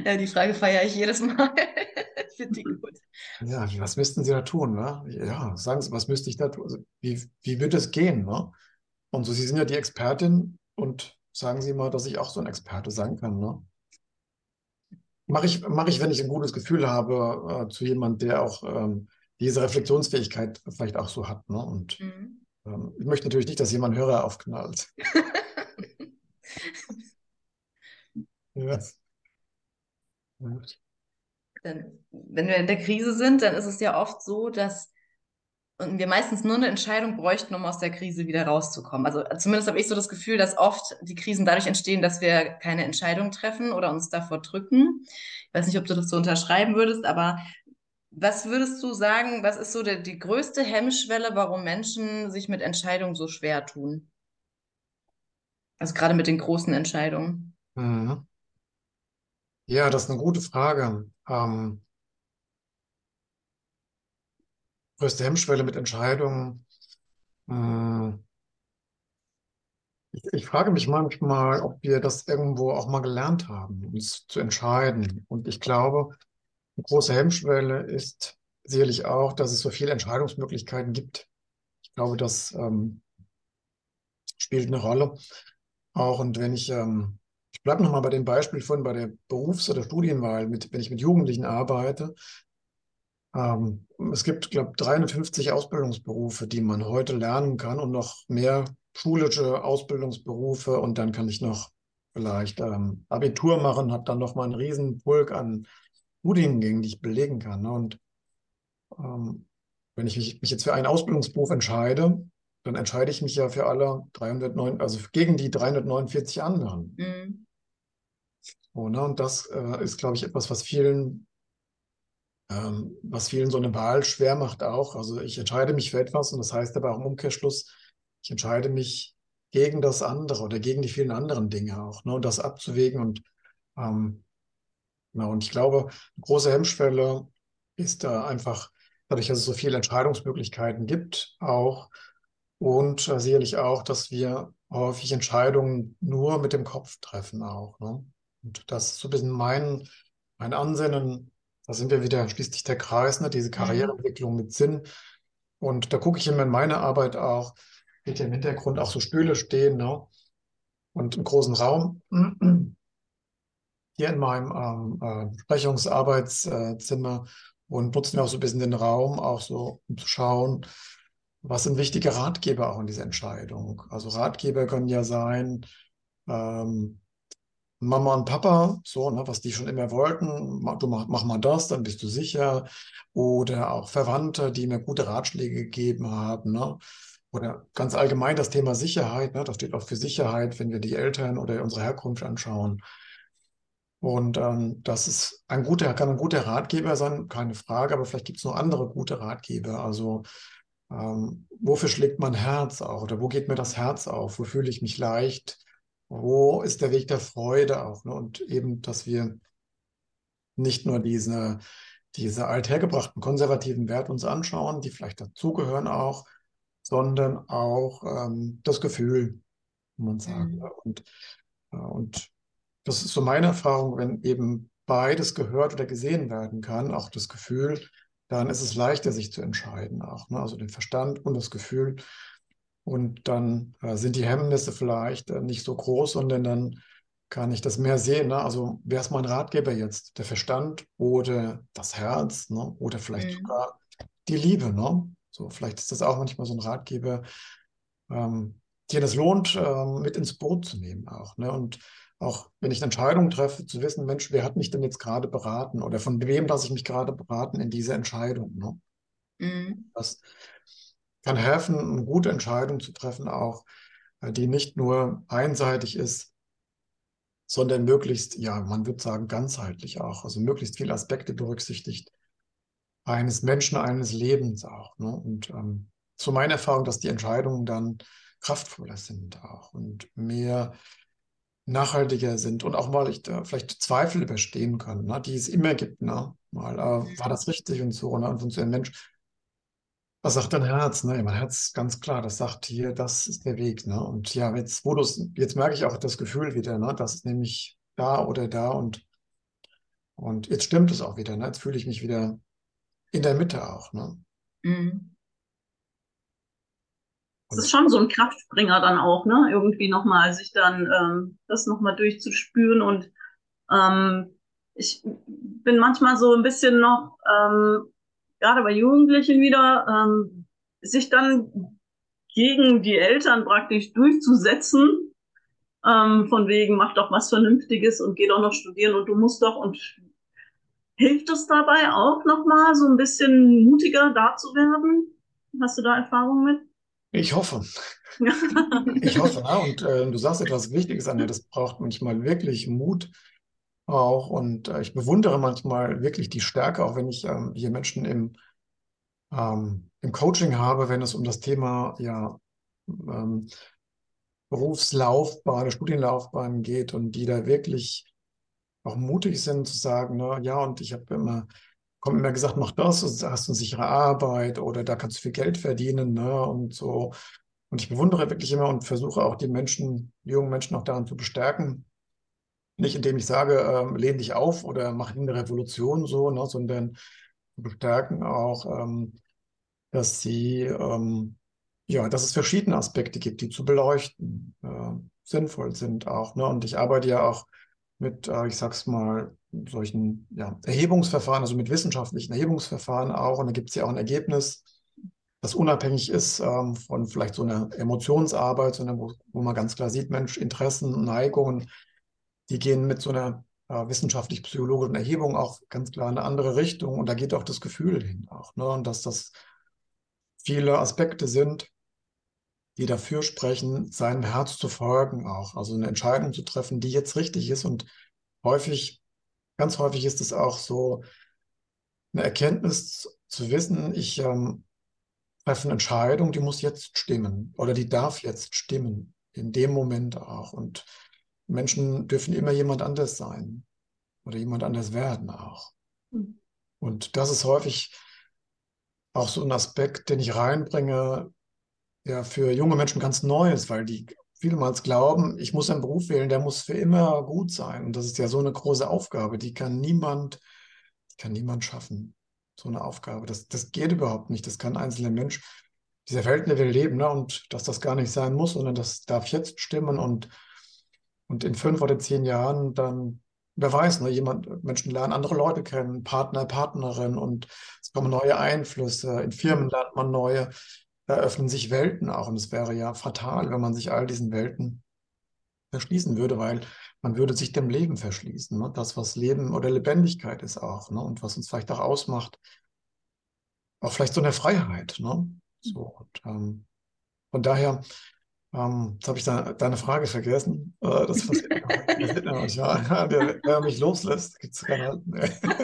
Ja, die Frage feiere ich jedes Mal. Finde die gut. Ja, was müssten Sie da tun? Ne? Ja, sagen Sie, was müsste ich da tun? Also, wie, wie wird es gehen? Ne? Und so, Sie sind ja die Expertin und sagen Sie mal, dass ich auch so ein Experte sein kann. Ne? Mache ich, mach ich, wenn ich ein gutes Gefühl habe, äh, zu jemandem, der auch ähm, diese Reflexionsfähigkeit vielleicht auch so hat. Ne? Und mhm. ähm, ich möchte natürlich nicht, dass jemand Hörer aufknallt. ja. Dann, wenn wir in der Krise sind, dann ist es ja oft so, dass und wir meistens nur eine Entscheidung bräuchten, um aus der Krise wieder rauszukommen. Also zumindest habe ich so das Gefühl, dass oft die Krisen dadurch entstehen, dass wir keine Entscheidung treffen oder uns davor drücken. Ich weiß nicht, ob du das so unterschreiben würdest, aber was würdest du sagen, was ist so der, die größte Hemmschwelle, warum Menschen sich mit Entscheidungen so schwer tun? Also gerade mit den großen Entscheidungen. Mhm. Ja, das ist eine gute Frage. Ähm, größte Hemmschwelle mit Entscheidungen. Äh, ich, ich, frage mich manchmal, ob wir das irgendwo auch mal gelernt haben, uns zu entscheiden. Und ich glaube, eine große Hemmschwelle ist sicherlich auch, dass es so viele Entscheidungsmöglichkeiten gibt. Ich glaube, das ähm, spielt eine Rolle. Auch und wenn ich, ähm, bleibe nochmal bei dem Beispiel von bei der Berufs- oder Studienwahl, mit, wenn ich mit Jugendlichen arbeite, ähm, es gibt, glaube ich, 350 Ausbildungsberufe, die man heute lernen kann und noch mehr schulische Ausbildungsberufe. Und dann kann ich noch vielleicht ähm, Abitur machen, habe dann noch mal einen riesen Pulk an Studiengängen, die ich belegen kann. Ne? Und ähm, wenn ich mich, mich, jetzt für einen Ausbildungsberuf entscheide, dann entscheide ich mich ja für alle 309, also gegen die 349 anderen. Mhm. So, ne? Und das äh, ist, glaube ich, etwas, was vielen ähm, was vielen so eine Wahl schwer macht auch. Also ich entscheide mich für etwas und das heißt aber auch im Umkehrschluss, ich entscheide mich gegen das andere oder gegen die vielen anderen Dinge auch, ne, und das abzuwägen und ähm, genau, und ich glaube, eine große Hemmschwelle ist da einfach dadurch, dass es so viele Entscheidungsmöglichkeiten gibt, auch und äh, sicherlich auch, dass wir häufig Entscheidungen nur mit dem Kopf treffen auch. Ne? Und das ist so ein bisschen mein, mein Ansinnen, da sind wir wieder schließlich der Kreis, ne? diese mhm. Karriereentwicklung mit Sinn. Und da gucke ich immer in meine Arbeit auch, wird ja im Hintergrund auch so Stühle stehen ne? und einen großen Raum. Hier in meinem ähm, äh, Besprechungsarbeitszimmer und nutzen wir auch so ein bisschen den Raum, auch so, um zu schauen, was sind wichtige Ratgeber auch in dieser Entscheidung. Also Ratgeber können ja sein, ähm, Mama und Papa, so, ne, was die schon immer wollten, du mach, mach mal das, dann bist du sicher. Oder auch Verwandte, die mir gute Ratschläge gegeben haben, ne? Oder ganz allgemein das Thema Sicherheit, ne? Das steht auch für Sicherheit, wenn wir die Eltern oder unsere Herkunft anschauen. Und ähm, das ist ein guter, kann ein guter Ratgeber sein, keine Frage, aber vielleicht gibt es noch andere gute Ratgeber. Also ähm, wofür schlägt mein Herz auch? Oder wo geht mir das Herz auf? Wo fühle ich mich leicht? Wo ist der Weg der Freude auch? Ne? Und eben, dass wir nicht nur diese, diese althergebrachten konservativen Werte uns anschauen, die vielleicht dazugehören auch, sondern auch ähm, das Gefühl, muss man sagen. Mhm. Und, äh, und das ist so meine Erfahrung, wenn eben beides gehört oder gesehen werden kann, auch das Gefühl, dann ist es leichter, sich zu entscheiden auch. Ne? Also den Verstand und das Gefühl und dann äh, sind die Hemmnisse vielleicht äh, nicht so groß, sondern dann kann ich das mehr sehen. Ne? Also wer ist mein Ratgeber jetzt? Der Verstand oder das Herz ne? oder vielleicht mhm. sogar die Liebe. Ne? So, vielleicht ist das auch manchmal so ein Ratgeber, ähm, den es lohnt, ähm, mit ins Boot zu nehmen auch. Ne? Und auch wenn ich eine Entscheidung treffe, zu wissen, Mensch, wer hat mich denn jetzt gerade beraten oder von wem lasse ich mich gerade beraten in dieser Entscheidung. Ne? Mhm. Das, kann helfen, eine gute Entscheidung zu treffen, auch äh, die nicht nur einseitig ist, sondern möglichst, ja, man würde sagen, ganzheitlich auch, also möglichst viele Aspekte berücksichtigt eines Menschen, eines Lebens auch. Ne? Und ähm, so meine Erfahrung, dass die Entscheidungen dann kraftvoller sind auch und mehr nachhaltiger sind und auch mal ich, äh, vielleicht Zweifel überstehen können, ne? die es immer gibt. Ne? Mal, äh, war das richtig und so. Ne? Und so ein Mensch was sagt dein Herz? Ne? Mein Herz, ganz klar, das sagt hier, das ist der Weg. Ne? Und ja, jetzt, wo jetzt merke ich auch das Gefühl wieder, ne? das ist nämlich da oder da und, und jetzt stimmt es auch wieder. Ne? Jetzt fühle ich mich wieder in der Mitte auch. Ne? Mhm. Das ist schon so ein Kraftbringer dann auch, ne? Irgendwie nochmal sich dann ähm, das nochmal durchzuspüren und ähm, ich bin manchmal so ein bisschen noch ähm, gerade bei Jugendlichen wieder, ähm, sich dann gegen die Eltern praktisch durchzusetzen, ähm, von wegen, mach doch was Vernünftiges und geh doch noch studieren und du musst doch und hilft es dabei auch nochmal so ein bisschen mutiger da zu werden? Hast du da Erfahrung mit? Ich hoffe. ich hoffe, ne? und äh, du sagst etwas Wichtiges, Anja, das braucht manchmal wirklich Mut auch und äh, ich bewundere manchmal wirklich die Stärke, auch wenn ich ähm, hier Menschen im, ähm, im Coaching habe, wenn es um das Thema ja, ähm, Berufslaufbahn, Studienlaufbahn geht und die da wirklich auch mutig sind zu sagen, ne, ja, und ich habe immer, kommt immer gesagt, mach das, hast du eine sichere Arbeit oder da kannst du viel Geld verdienen, ne, und so. Und ich bewundere wirklich immer und versuche auch die Menschen, die jungen Menschen auch daran zu bestärken. Nicht indem ich sage, ähm, lehn dich auf oder mach eine Revolution so, ne, sondern bestärken auch, ähm, dass sie, ähm, ja, dass es verschiedene Aspekte gibt, die zu beleuchten äh, sinnvoll sind auch. Ne? Und ich arbeite ja auch mit, äh, ich sag's mal, solchen ja, Erhebungsverfahren, also mit wissenschaftlichen Erhebungsverfahren auch. Und da gibt es ja auch ein Ergebnis, das unabhängig ist ähm, von vielleicht so einer Emotionsarbeit, sondern wo, wo, man ganz klar sieht, Mensch, Interessen, Neigungen, die gehen mit so einer äh, wissenschaftlich-psychologischen Erhebung auch ganz klar in eine andere Richtung. Und da geht auch das Gefühl hin auch. Ne? Und dass das viele Aspekte sind, die dafür sprechen, seinem Herz zu folgen auch. Also eine Entscheidung zu treffen, die jetzt richtig ist. Und häufig, ganz häufig ist es auch so, eine Erkenntnis zu wissen, ich ähm, treffe eine Entscheidung, die muss jetzt stimmen oder die darf jetzt stimmen, in dem Moment auch. Und Menschen dürfen immer jemand anders sein oder jemand anders werden auch. Mhm. Und das ist häufig auch so ein Aspekt, den ich reinbringe, ja für junge Menschen ganz neu ist, weil die vielmals glauben, ich muss einen Beruf wählen, der muss für immer gut sein. Und das ist ja so eine große Aufgabe, die kann niemand, die kann niemand schaffen. So eine Aufgabe. Das, das geht überhaupt nicht. Das kann ein einzelner Mensch dieser Welt will leben, ne? Und dass das gar nicht sein muss, sondern das darf jetzt stimmen und, und in fünf oder zehn Jahren dann, wer weiß, ne, jemand, Menschen lernen andere Leute kennen, Partner, Partnerin und es kommen neue Einflüsse. In Firmen lernt man neue eröffnen sich Welten auch. Und es wäre ja fatal, wenn man sich all diesen Welten verschließen würde, weil man würde sich dem Leben verschließen. Ne? Das, was Leben oder Lebendigkeit ist auch ne? und was uns vielleicht auch ausmacht. Auch vielleicht so eine Freiheit. Ne? So, und, ähm, von daher, ähm, jetzt habe ich da, deine Frage vergessen. Äh, das passiert ja, der, der mich loslässt, gibt es keine.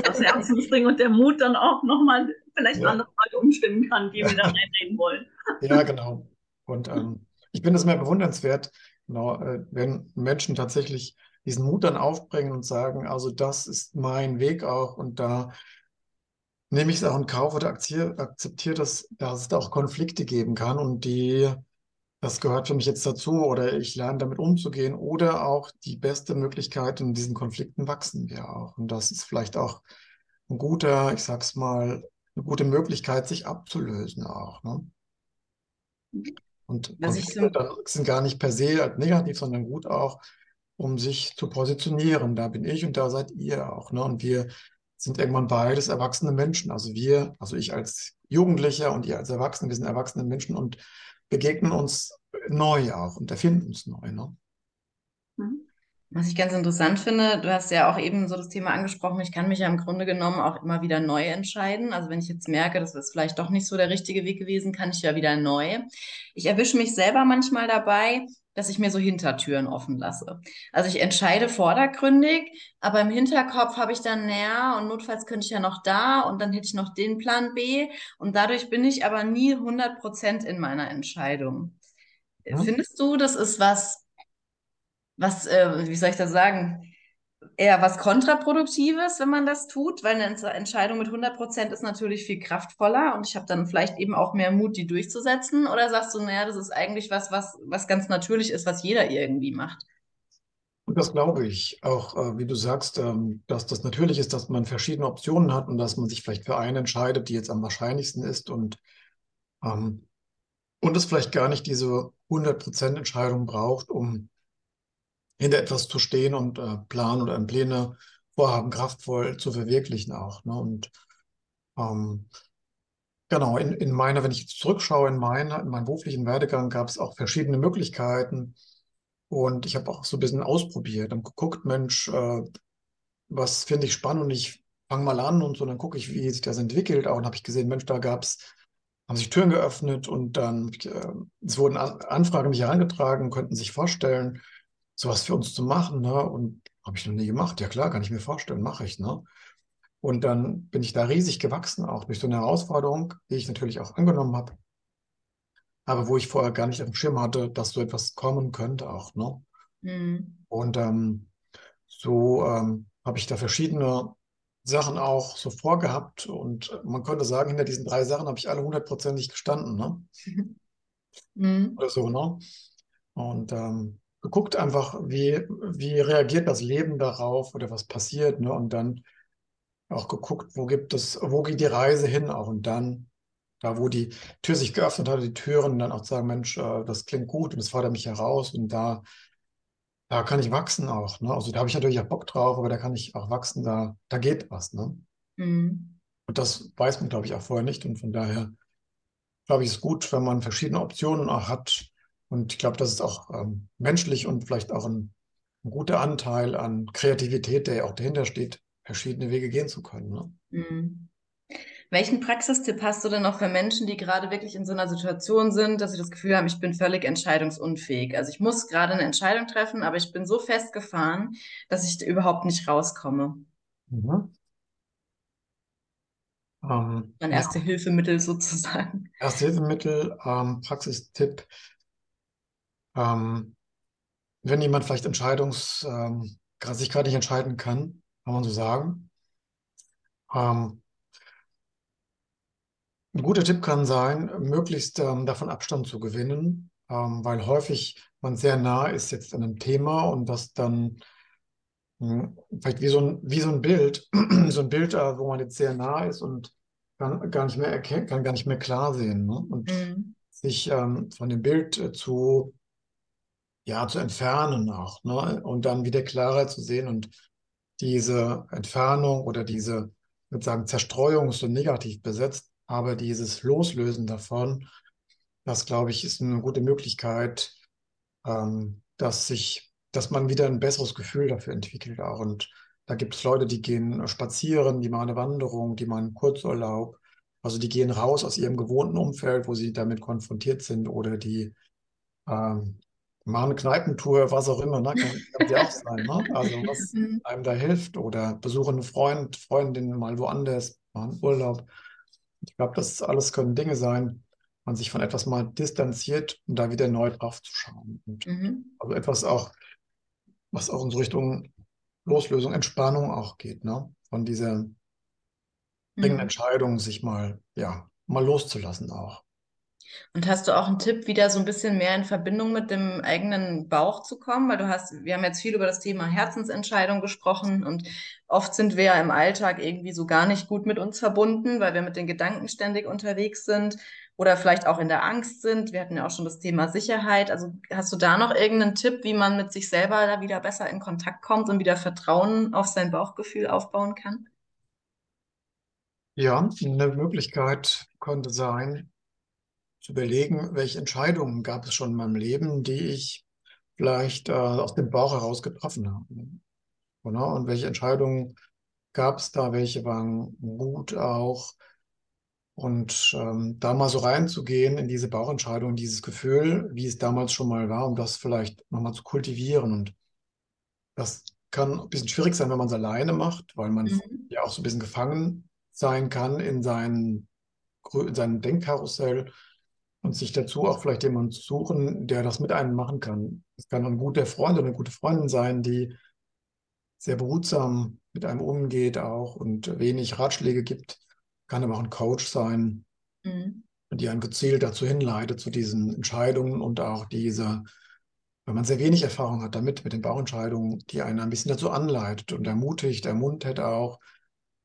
Das Herzensding und der Mut dann auch nochmal vielleicht ja. eine andere Frage umstimmen kann, die wir da reinreden wollen. Ja, genau. Und ähm, ich finde es mehr bewundernswert, genau, äh, wenn Menschen tatsächlich diesen Mut dann aufbringen und sagen, also das ist mein Weg auch und da nehme ich es auch in Kauf oder akzeptiere, dass, dass es da auch Konflikte geben kann und die, das gehört für mich jetzt dazu oder ich lerne damit umzugehen oder auch die beste Möglichkeit in diesen Konflikten wachsen wir auch. Und das ist vielleicht auch ein guter, ich sag's mal, eine gute Möglichkeit, sich abzulösen auch. Ne? Und Konflikte so sind gar nicht per se negativ, sondern gut auch, um sich zu positionieren. Da bin ich und da seid ihr auch. Ne? Und wir sind irgendwann beides erwachsene Menschen. Also wir, also ich als Jugendlicher und ihr als Erwachsene, wir sind erwachsene Menschen und begegnen uns neu auch und erfinden uns neu. Ne? Mhm. Was ich ganz interessant finde, du hast ja auch eben so das Thema angesprochen, ich kann mich ja im Grunde genommen auch immer wieder neu entscheiden. Also wenn ich jetzt merke, das ist vielleicht doch nicht so der richtige Weg gewesen, kann ich ja wieder neu. Ich erwische mich selber manchmal dabei, dass ich mir so Hintertüren offen lasse. Also ich entscheide vordergründig, aber im Hinterkopf habe ich dann, naja, und notfalls könnte ich ja noch da und dann hätte ich noch den Plan B und dadurch bin ich aber nie 100 Prozent in meiner Entscheidung. Ja. Findest du, das ist was, was, äh, wie soll ich das sagen, eher was Kontraproduktives, wenn man das tut, weil eine Entscheidung mit 100 Prozent ist natürlich viel kraftvoller und ich habe dann vielleicht eben auch mehr Mut, die durchzusetzen? Oder sagst du, naja, das ist eigentlich was, was, was ganz natürlich ist, was jeder irgendwie macht? Und das glaube ich auch, äh, wie du sagst, ähm, dass das natürlich ist, dass man verschiedene Optionen hat und dass man sich vielleicht für eine entscheidet, die jetzt am wahrscheinlichsten ist und, ähm, und es vielleicht gar nicht diese 100% Entscheidung braucht, um hinter etwas zu stehen und äh, planen oder Pläne, Vorhaben kraftvoll zu verwirklichen auch. Ne? Und ähm, Genau, in, in meiner, wenn ich jetzt zurückschaue, in meiner, in meinem beruflichen Werdegang gab es auch verschiedene Möglichkeiten. Und ich habe auch so ein bisschen ausprobiert und geguckt, Mensch, äh, was finde ich spannend und ich fange mal an und so, dann gucke ich, wie sich das entwickelt. Auch und habe ich gesehen, Mensch, da gab es, haben sich Türen geöffnet und dann, äh, es wurden Anfragen mich herangetragen, könnten sich vorstellen, sowas für uns zu machen. Ne? Und habe ich noch nie gemacht. Ja klar, kann ich mir vorstellen, mache ich. Ne? Und dann bin ich da riesig gewachsen, auch durch so eine Herausforderung, die ich natürlich auch angenommen habe, aber wo ich vorher gar nicht auf dem Schirm hatte, dass so etwas kommen könnte auch. Ne? Mhm. Und ähm, so ähm, habe ich da verschiedene Sachen auch so vorgehabt und man könnte sagen, hinter diesen drei Sachen habe ich alle hundertprozentig gestanden. Ne? Mhm. Oder so, ne? Und ähm, geguckt einfach, wie, wie reagiert das Leben darauf oder was passiert, ne? Und dann auch geguckt, wo gibt es, wo geht die Reise hin auch und dann, da wo die Tür sich geöffnet hat, die Türen, dann auch sagen, Mensch, äh, das klingt gut und das fordert mich heraus und da, da kann ich wachsen auch. Ne? Also da habe ich natürlich auch Bock drauf, aber da kann ich auch wachsen, da, da geht was. Ne? Mhm. Und das weiß man, glaube ich, auch vorher nicht. Und von daher glaube ich, ist gut, wenn man verschiedene Optionen auch hat. Und ich glaube, das ist auch ähm, menschlich und vielleicht auch ein, ein guter Anteil an Kreativität, der ja auch dahinter steht, verschiedene Wege gehen zu können. Ne? Mhm. Welchen Praxistipp hast du denn noch für Menschen, die gerade wirklich in so einer Situation sind, dass sie das Gefühl haben, ich bin völlig entscheidungsunfähig? Also ich muss gerade eine Entscheidung treffen, aber ich bin so festgefahren, dass ich überhaupt nicht rauskomme. Mhm. Ähm, Ein Erste-Hilfemittel sozusagen. Erste-Hilfemittel, ähm, Praxistipp. Ähm, wenn jemand vielleicht Entscheidungs, ähm, sich gerade nicht entscheiden kann, kann man so sagen. Ähm, ein guter Tipp kann sein, möglichst ähm, davon Abstand zu gewinnen, ähm, weil häufig man sehr nah ist jetzt an einem Thema und das dann mh, hm, vielleicht wie so ein, wie so ein Bild, so ein Bild, äh, wo man jetzt sehr nah ist und kann gar nicht mehr erkennen, kann gar nicht mehr klar sehen. Ne? Und mhm. sich ähm, von dem Bild äh, zu, ja, zu entfernen auch, ne? Und dann wieder klarer zu sehen und diese Entfernung oder diese, ich würde sagen, Zerstreuung ist so negativ besetzt, aber dieses Loslösen davon, das glaube ich, ist eine gute Möglichkeit, ähm, dass sich, dass man wieder ein besseres Gefühl dafür entwickelt auch. Und da gibt es Leute, die gehen spazieren, die machen eine Wanderung, die machen einen Kurzurlaub. Also die gehen raus aus ihrem gewohnten Umfeld, wo sie damit konfrontiert sind oder die ähm, mal eine Kneipentour, was auch immer, ne? kann, kann ja auch sein. Ne? Also was mhm. einem da hilft oder besuche einen Freund, Freundin mal woanders, mal einen Urlaub. Ich glaube, das alles können Dinge sein, man sich von etwas mal distanziert und da wieder neu drauf zu schauen. Mhm. Also etwas auch, was auch in so Richtung Loslösung, Entspannung auch geht, ne? Von dieser dringenden mhm. Entscheidung, sich mal, ja, mal loszulassen auch. Und hast du auch einen Tipp, wieder so ein bisschen mehr in Verbindung mit dem eigenen Bauch zu kommen? Weil du hast, wir haben jetzt viel über das Thema Herzensentscheidung gesprochen und oft sind wir ja im Alltag irgendwie so gar nicht gut mit uns verbunden, weil wir mit den Gedanken ständig unterwegs sind oder vielleicht auch in der Angst sind. Wir hatten ja auch schon das Thema Sicherheit. Also hast du da noch irgendeinen Tipp, wie man mit sich selber da wieder besser in Kontakt kommt und wieder Vertrauen auf sein Bauchgefühl aufbauen kann? Ja, eine Möglichkeit könnte sein, zu überlegen, welche Entscheidungen gab es schon in meinem Leben, die ich vielleicht äh, aus dem Bauch heraus getroffen habe. Oder? Und welche Entscheidungen gab es da, welche waren gut auch. Und ähm, da mal so reinzugehen in diese Bauchentscheidung, dieses Gefühl, wie es damals schon mal war, um das vielleicht nochmal zu kultivieren. Und das kann ein bisschen schwierig sein, wenn man es alleine macht, weil man mhm. ja auch so ein bisschen gefangen sein kann in, seinen, in seinem Denkkarussell und sich dazu auch vielleicht jemanden suchen, der das mit einem machen kann. Es kann ein guter Freund oder eine gute Freundin sein, die sehr behutsam mit einem umgeht auch und wenig Ratschläge gibt. Kann aber auch ein Coach sein, mhm. die einen gezielt dazu hinleitet, zu diesen Entscheidungen und auch diese, wenn man sehr wenig Erfahrung hat damit, mit den Bauentscheidungen, die einen ein bisschen dazu anleitet und ermutigt, ermuntert auch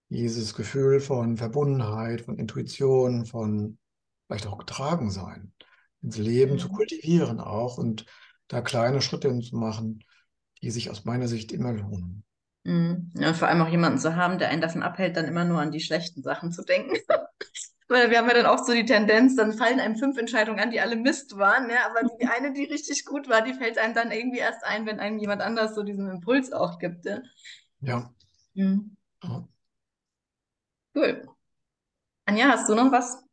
dieses Gefühl von Verbundenheit, von Intuition, von vielleicht auch getragen sein, ins Leben mhm. zu kultivieren auch und da kleine Schritte zu machen, die sich aus meiner Sicht immer lohnen. Mhm. Ja, und vor allem auch jemanden zu haben, der einen davon abhält, dann immer nur an die schlechten Sachen zu denken. Weil wir haben ja dann auch so die Tendenz, dann fallen einem fünf Entscheidungen an, die alle Mist waren, ja, aber die eine, die richtig gut war, die fällt einem dann irgendwie erst ein, wenn einem jemand anders so diesen Impuls auch gibt. Ja. Ja. Mhm. Ja. Cool. Anja, hast du noch was?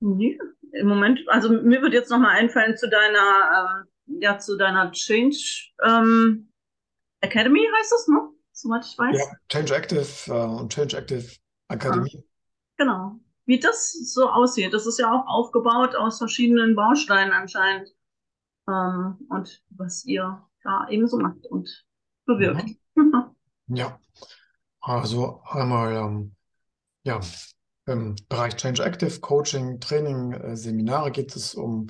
Nee, im Moment, also mir wird jetzt nochmal einfallen zu deiner, ähm, ja, zu deiner Change ähm, Academy heißt das, ne? Soweit ich weiß. Ja, Change Active äh, und Change Active Akademie. Genau. Wie das so aussieht. Das ist ja auch aufgebaut aus verschiedenen Bausteinen anscheinend. Ähm, und was ihr da eben so macht und bewirkt. Ja, also einmal ähm, ja, im Bereich Change Active Coaching, Training, äh, Seminare geht es um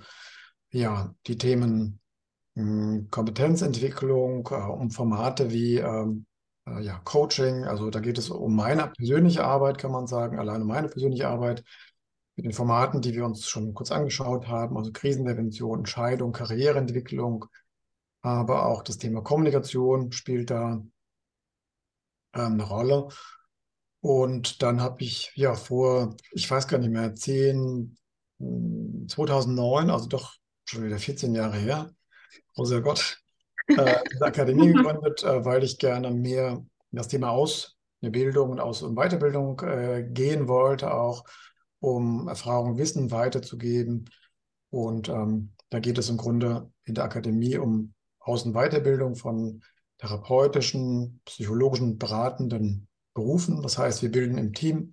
ja, die Themen mh, Kompetenzentwicklung, äh, um Formate wie ähm, äh, ja, Coaching. Also da geht es um meine persönliche Arbeit, kann man sagen, alleine meine persönliche Arbeit mit den Formaten, die wir uns schon kurz angeschaut haben, also Krisenprävention, Entscheidung, Karriereentwicklung, aber auch das Thema Kommunikation spielt da ähm, eine Rolle. Und dann habe ich ja vor, ich weiß gar nicht mehr, 10, 2009, also doch schon wieder 14 Jahre her, großer Gott, äh, eine Akademie gegründet, äh, weil ich gerne mehr in das Thema Aus, eine Bildung und Aus- und Weiterbildung äh, gehen wollte, auch um Erfahrung, Wissen weiterzugeben. Und ähm, da geht es im Grunde in der Akademie um Aus- und Weiterbildung von therapeutischen, psychologischen, beratenden Berufen. Das heißt, wir bilden im Team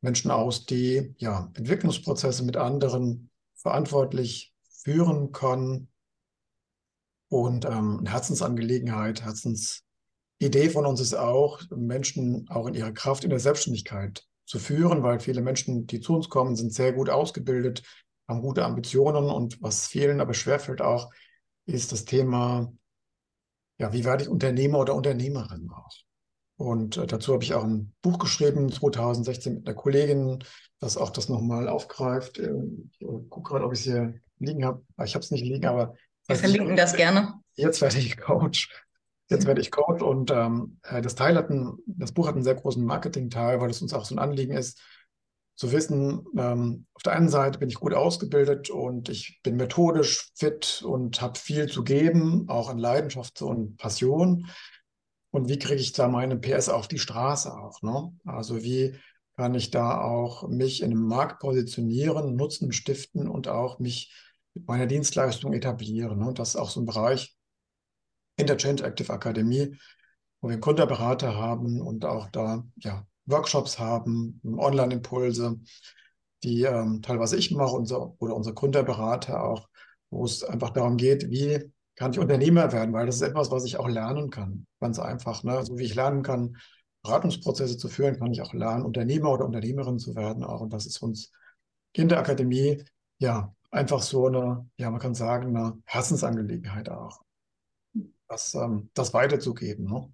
Menschen aus, die ja, Entwicklungsprozesse mit anderen verantwortlich führen können. Und ähm, eine Herzensangelegenheit, Herzensidee von uns ist auch, Menschen auch in ihrer Kraft in der Selbstständigkeit zu führen, weil viele Menschen, die zu uns kommen, sind sehr gut ausgebildet, haben gute Ambitionen und was vielen aber schwerfällt auch, ist das Thema, ja, wie werde ich Unternehmer oder Unternehmerin aus? Und äh, dazu habe ich auch ein Buch geschrieben, 2016 mit einer Kollegin, das auch das nochmal aufgreift. Äh, ich gucke gerade, ob ich es hier liegen habe. Ah, ich habe es nicht liegen, aber. Wir verlinken ich, das gerne. Jetzt werde ich Coach. Jetzt werde ich Coach und ähm, äh, das Teil hat einen, das Buch hat einen sehr großen Marketing-Teil, weil es uns auch so ein Anliegen ist, zu wissen, ähm, auf der einen Seite bin ich gut ausgebildet und ich bin methodisch fit und habe viel zu geben, auch an Leidenschaft und Passion. Und wie kriege ich da meine PS auf die Straße auch? Ne? Also wie kann ich da auch mich in einem Markt positionieren, Nutzen stiften und auch mich mit meiner Dienstleistung etablieren? Ne? Und das ist auch so ein Bereich in der Change Active Akademie, wo wir einen Gründerberater haben und auch da ja, Workshops haben, Online-Impulse, die ähm, teilweise ich mache unser, oder unser Gründerberater auch, wo es einfach darum geht, wie kann ich Unternehmer werden, weil das ist etwas, was ich auch lernen kann. Ganz einfach. Ne? So wie ich lernen kann, Beratungsprozesse zu führen, kann ich auch lernen, Unternehmer oder Unternehmerin zu werden. Auch. Und das ist uns in der Akademie ja einfach so eine, ja, man kann sagen, eine Herzensangelegenheit auch. Das, ähm, das weiterzugeben. Ne?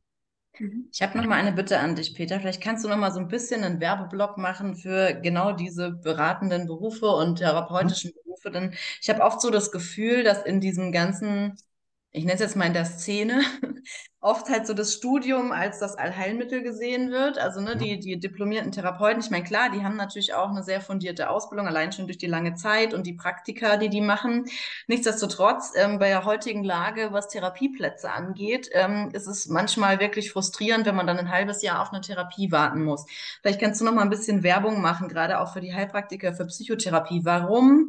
Mhm. Ich habe noch mal eine Bitte an dich, Peter. Vielleicht kannst du noch mal so ein bisschen einen Werbeblock machen für genau diese beratenden Berufe und therapeutischen Berufe. Denn ich habe oft so das Gefühl, dass in diesem ganzen ich nenne es jetzt mal in der Szene, oft halt so das Studium als das Allheilmittel gesehen wird. Also ne, die, die diplomierten Therapeuten, ich meine, klar, die haben natürlich auch eine sehr fundierte Ausbildung, allein schon durch die lange Zeit und die Praktika, die die machen. Nichtsdestotrotz, ähm, bei der heutigen Lage, was Therapieplätze angeht, ähm, ist es manchmal wirklich frustrierend, wenn man dann ein halbes Jahr auf eine Therapie warten muss. Vielleicht kannst du noch mal ein bisschen Werbung machen, gerade auch für die Heilpraktiker für Psychotherapie. Warum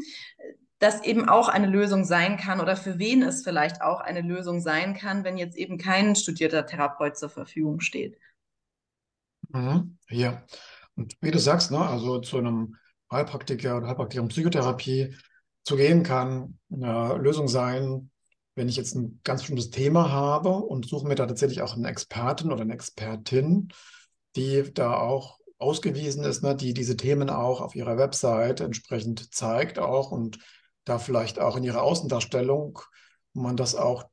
das eben auch eine Lösung sein kann oder für wen es vielleicht auch eine Lösung sein kann, wenn jetzt eben kein studierter Therapeut zur Verfügung steht. Mhm. Ja, und wie du sagst, ne, also zu einem Heilpraktiker oder Heilpraktikerin Psychotherapie zu gehen kann eine Lösung sein, wenn ich jetzt ein ganz bestimmtes Thema habe und suche mir da tatsächlich auch einen Experten oder eine Expertin, die da auch ausgewiesen ist, ne, die diese Themen auch auf ihrer Website entsprechend zeigt auch und da vielleicht auch in ihrer Außendarstellung man das auch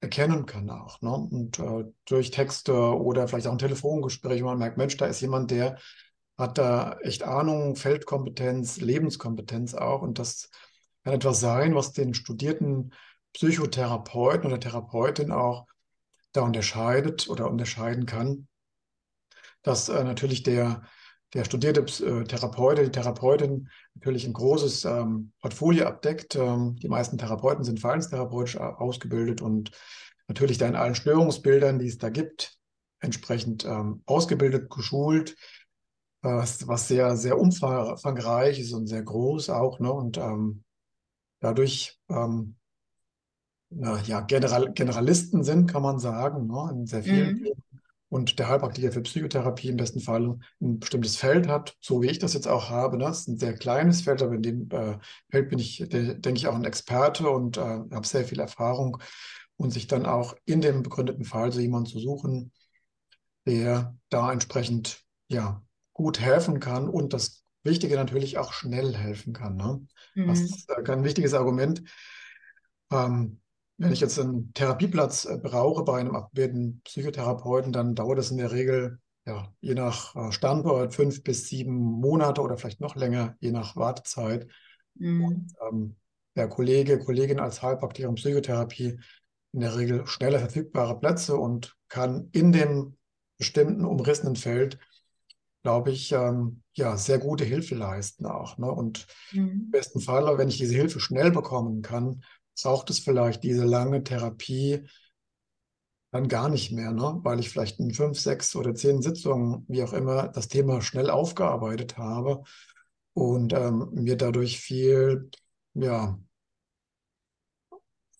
erkennen kann auch. Ne? Und äh, durch Texte oder vielleicht auch ein Telefongespräch, man merkt, Mensch, da ist jemand, der hat da echt Ahnung, Feldkompetenz, Lebenskompetenz auch. Und das kann etwas sein, was den studierten Psychotherapeuten oder Therapeutin auch da unterscheidet oder unterscheiden kann, dass äh, natürlich der der studierte äh, Therapeut, die Therapeutin natürlich ein großes ähm, Portfolio abdeckt. Ähm, die meisten Therapeuten sind verhaltenstherapeutisch ausgebildet und natürlich da in allen Störungsbildern, die es da gibt, entsprechend ähm, ausgebildet, geschult, äh, was, sehr, sehr umfangreich ist und sehr groß auch. Ne? Und ähm, dadurch ähm, na, ja, General, Generalisten sind, kann man sagen, ne? in sehr vielen mhm und der Heilpraktiker für Psychotherapie im besten Fall ein bestimmtes Feld hat, so wie ich das jetzt auch habe. Ne? Das ist ein sehr kleines Feld, aber in dem äh, Feld bin ich, denke ich, auch ein Experte und äh, habe sehr viel Erfahrung und sich dann auch in dem begründeten Fall so jemanden zu suchen, der da entsprechend ja gut helfen kann und das Wichtige natürlich auch schnell helfen kann. Ne? Mhm. Das ist äh, ein wichtiges Argument. Ähm, wenn ich jetzt einen Therapieplatz äh, brauche bei einem abgebildeten Psychotherapeuten, dann dauert es in der Regel, ja, je nach äh, Standort, fünf bis sieben Monate oder vielleicht noch länger, je nach Wartezeit. Mhm. Und, ähm, der Kollege, Kollegin als Heilpraktiker in Psychotherapie in der Regel schneller verfügbare Plätze und kann in dem bestimmten umrissenen Feld, glaube ich, ähm, ja, sehr gute Hilfe leisten auch. Ne? Und mhm. im besten Fall, wenn ich diese Hilfe schnell bekommen kann, braucht es vielleicht diese lange Therapie dann gar nicht mehr, ne? weil ich vielleicht in fünf, sechs oder zehn Sitzungen, wie auch immer, das Thema schnell aufgearbeitet habe und ähm, mir dadurch viel, ja,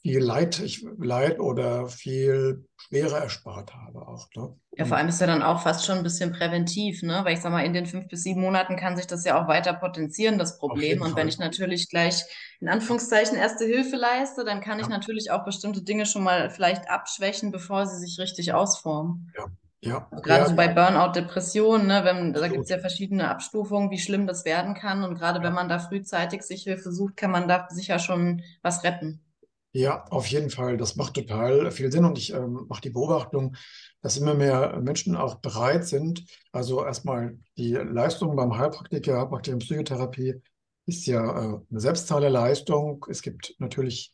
viel Leid, ich, Leid oder viel Schwere erspart habe auch. Ne? Ja, vor allem ist ja dann auch fast schon ein bisschen präventiv, ne? Weil ich sag mal, in den fünf bis sieben Monaten kann sich das ja auch weiter potenzieren, das Problem. Und Fall. wenn ich natürlich gleich in Anführungszeichen erste Hilfe leiste, dann kann ja. ich natürlich auch bestimmte Dinge schon mal vielleicht abschwächen, bevor sie sich richtig ausformen. Ja. Ja. Also gerade ja, so bei Burnout, Depressionen, ne, wenn, da gibt es ja verschiedene Abstufungen, wie schlimm das werden kann. Und gerade wenn man da frühzeitig sich Hilfe sucht, kann man da sicher schon was retten. Ja, auf jeden Fall. Das macht total viel Sinn und ich ähm, mache die Beobachtung, dass immer mehr Menschen auch bereit sind. Also erstmal die Leistung beim Heilpraktiker, in Psychotherapie ist ja äh, eine Selbstzahlerleistung. Es gibt natürlich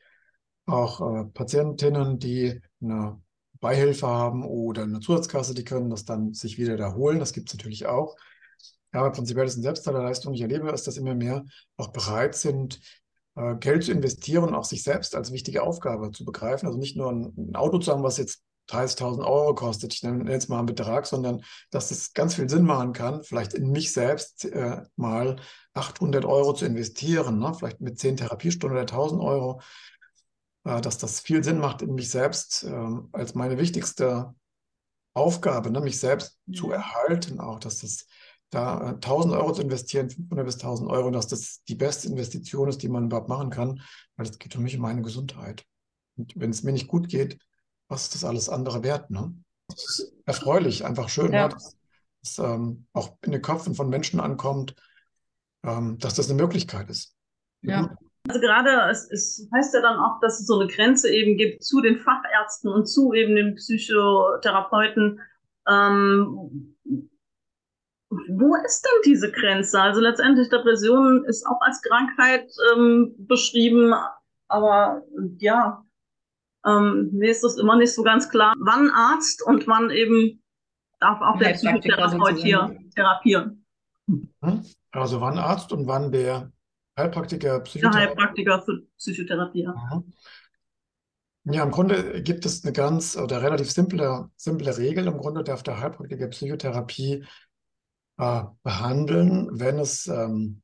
auch äh, Patientinnen, die eine Beihilfe haben oder eine Zusatzkasse, die können das dann sich wieder wiederholen. Das gibt es natürlich auch. Ja, aber prinzipiell ist es eine Selbstzahlerleistung. Ich erlebe es, dass immer mehr auch bereit sind, Geld zu investieren und auch sich selbst als wichtige Aufgabe zu begreifen. Also nicht nur ein, Auto zu haben, was jetzt 30.000 Euro kostet, ich nenne jetzt mal einen Betrag, sondern dass es ganz viel Sinn machen kann, vielleicht in mich selbst äh, mal 800 Euro zu investieren, ne? vielleicht mit 10 Therapiestunden oder 1.000 Euro, äh, dass das viel Sinn macht, in mich selbst äh, als meine wichtigste Aufgabe, ne? mich selbst zu erhalten, auch, dass das da 1000 äh, Euro zu investieren, 500 bis 1000 Euro, dass das die beste Investition ist, die man überhaupt machen kann, weil es geht für mich um meine Gesundheit. Und wenn es mir nicht gut geht, was ist das alles andere wert? Ne? Das ist erfreulich, einfach schön, ja. ne? dass es ähm, auch in den Köpfen von Menschen ankommt, ähm, dass das eine Möglichkeit ist. Ja. Also gerade, es, es heißt ja dann auch, dass es so eine Grenze eben gibt zu den Fachärzten und zu eben den Psychotherapeuten. Ähm, wo ist denn diese Grenze? Also letztendlich Depression ist auch als Krankheit ähm, beschrieben, aber ja, ähm, mir ist das immer nicht so ganz klar, wann Arzt und wann eben darf auch der Psychotherapeut hier therapieren. Mhm. Also wann Arzt und wann der Heilpraktiker Psychotherapie? Der Heilpraktiker für Psychotherapie. Mhm. Ja, im Grunde gibt es eine ganz oder relativ simple, simple Regel. Im Grunde darf der Heilpraktiker Psychotherapie äh, behandeln, wenn es ähm,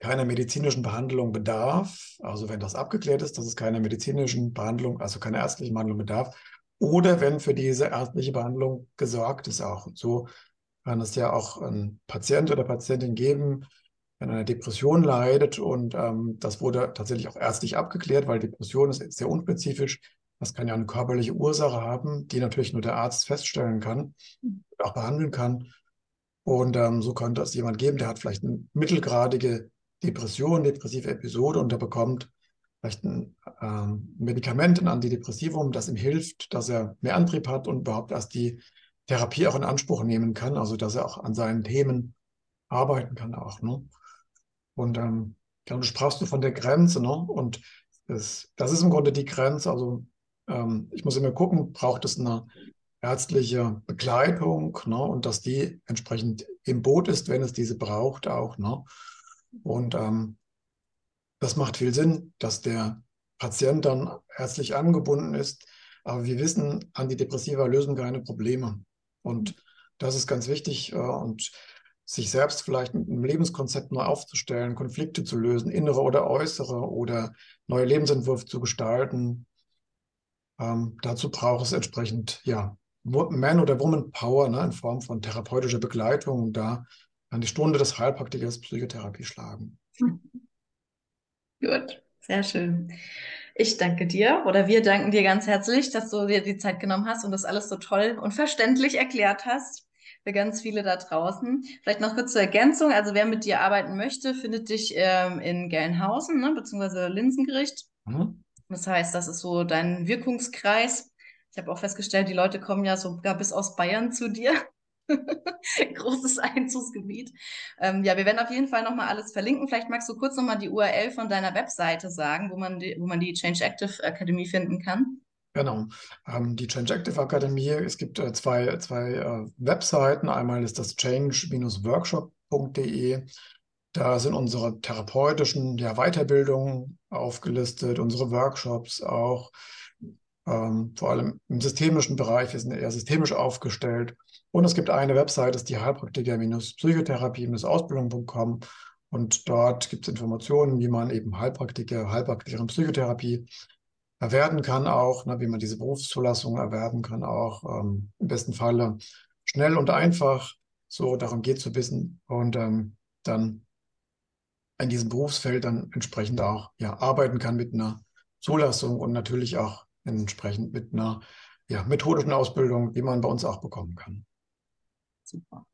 keiner medizinischen Behandlung bedarf, also wenn das abgeklärt ist, dass es keine medizinischen Behandlung, also keine ärztlichen Behandlung bedarf, oder wenn für diese ärztliche Behandlung gesorgt ist auch. Und so kann es ja auch ein Patient oder Patientin geben, wenn eine Depression leidet und ähm, das wurde tatsächlich auch ärztlich abgeklärt, weil Depression ist sehr unspezifisch. Das kann ja eine körperliche Ursache haben, die natürlich nur der Arzt feststellen kann, auch behandeln kann. Und ähm, so könnte es jemand geben, der hat vielleicht eine mittelgradige Depression, depressive Episode und der bekommt vielleicht ein ähm, Medikament, ein Antidepressivum, das ihm hilft, dass er mehr Antrieb hat und überhaupt erst die Therapie auch in Anspruch nehmen kann, also dass er auch an seinen Themen arbeiten kann auch. Ne? Und ähm, du sprachst du von der Grenze, ne? Und das, das ist im Grunde die Grenze. Also ähm, ich muss immer gucken, braucht es eine ärztliche Begleitung ne, und dass die entsprechend im Boot ist, wenn es diese braucht auch. Ne? Und ähm, das macht viel Sinn, dass der Patient dann ärztlich angebunden ist. Aber wir wissen, Antidepressiva lösen keine Probleme. Und das ist ganz wichtig. Äh, und sich selbst vielleicht mit einem Lebenskonzept neu aufzustellen, Konflikte zu lösen, innere oder äußere oder neue Lebensentwürfe zu gestalten. Ähm, dazu braucht es entsprechend ja, Man- oder Woman Power ne, in Form von therapeutischer Begleitung und da an die Stunde des Heilpraktikers Psychotherapie schlagen. Gut, sehr schön. Ich danke dir oder wir danken dir ganz herzlich, dass du dir die Zeit genommen hast und das alles so toll und verständlich erklärt hast für ganz viele da draußen. Vielleicht noch kurz zur Ergänzung. Also wer mit dir arbeiten möchte, findet dich ähm, in Gelnhausen, ne, beziehungsweise Linsengericht. Mhm. Das heißt, das ist so dein Wirkungskreis. Ich habe auch festgestellt, die Leute kommen ja sogar bis aus Bayern zu dir. Großes Einzugsgebiet. Ähm, ja, wir werden auf jeden Fall nochmal alles verlinken. Vielleicht magst du kurz nochmal die URL von deiner Webseite sagen, wo man die, wo man die Change Active Akademie finden kann. Genau. Ähm, die Change Active Akademie, es gibt äh, zwei, zwei äh, Webseiten. Einmal ist das change-workshop.de. Da sind unsere therapeutischen ja, Weiterbildungen aufgelistet, unsere Workshops auch. Ähm, vor allem im systemischen Bereich, wir sind eher systemisch aufgestellt. Und es gibt eine Website, das ist die Heilpraktiker-Psychotherapie-Ausbildung.com. Und dort gibt es Informationen, wie man eben Heilpraktiker, Heilpraktikerin Psychotherapie erwerben kann, auch, ne, wie man diese Berufszulassung erwerben kann, auch ähm, im besten Falle schnell und einfach. So, darum geht ein bisschen. Und ähm, dann in diesem Berufsfeld dann entsprechend auch ja, arbeiten kann mit einer Zulassung und natürlich auch entsprechend mit einer ja, methodischen Ausbildung, die man bei uns auch bekommen kann. Super.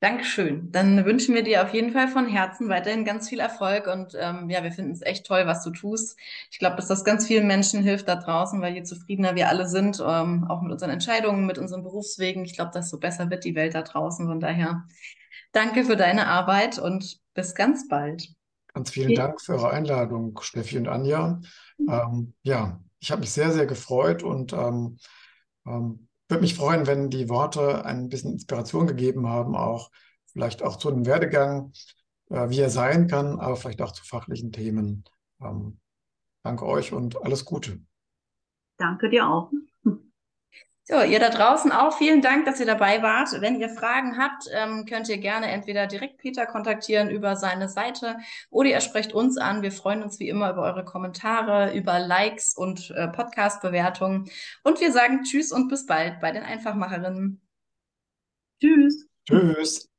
Dankeschön. Dann wünschen wir dir auf jeden Fall von Herzen weiterhin ganz viel Erfolg und ähm, ja, wir finden es echt toll, was du tust. Ich glaube, dass das ganz vielen Menschen hilft da draußen, weil je zufriedener wir alle sind, ähm, auch mit unseren Entscheidungen, mit unseren Berufswegen, ich glaube, desto besser wird die Welt da draußen. Von daher danke für deine Arbeit und bis ganz bald. Ganz vielen Dank für eure Einladung, Steffi und Anja. Ähm, ja, ich habe mich sehr, sehr gefreut und ähm, ähm, würde mich freuen, wenn die Worte ein bisschen Inspiration gegeben haben, auch vielleicht auch zu einem Werdegang, äh, wie er sein kann, aber vielleicht auch zu fachlichen Themen. Ähm, danke euch und alles Gute. Danke dir auch. So, ihr da draußen auch vielen Dank, dass ihr dabei wart. Wenn ihr Fragen habt, ähm, könnt ihr gerne entweder direkt Peter kontaktieren über seine Seite oder ihr sprecht uns an. Wir freuen uns wie immer über eure Kommentare, über Likes und äh, Podcast-Bewertungen. Und wir sagen Tschüss und bis bald bei den Einfachmacherinnen. Tschüss. Tschüss.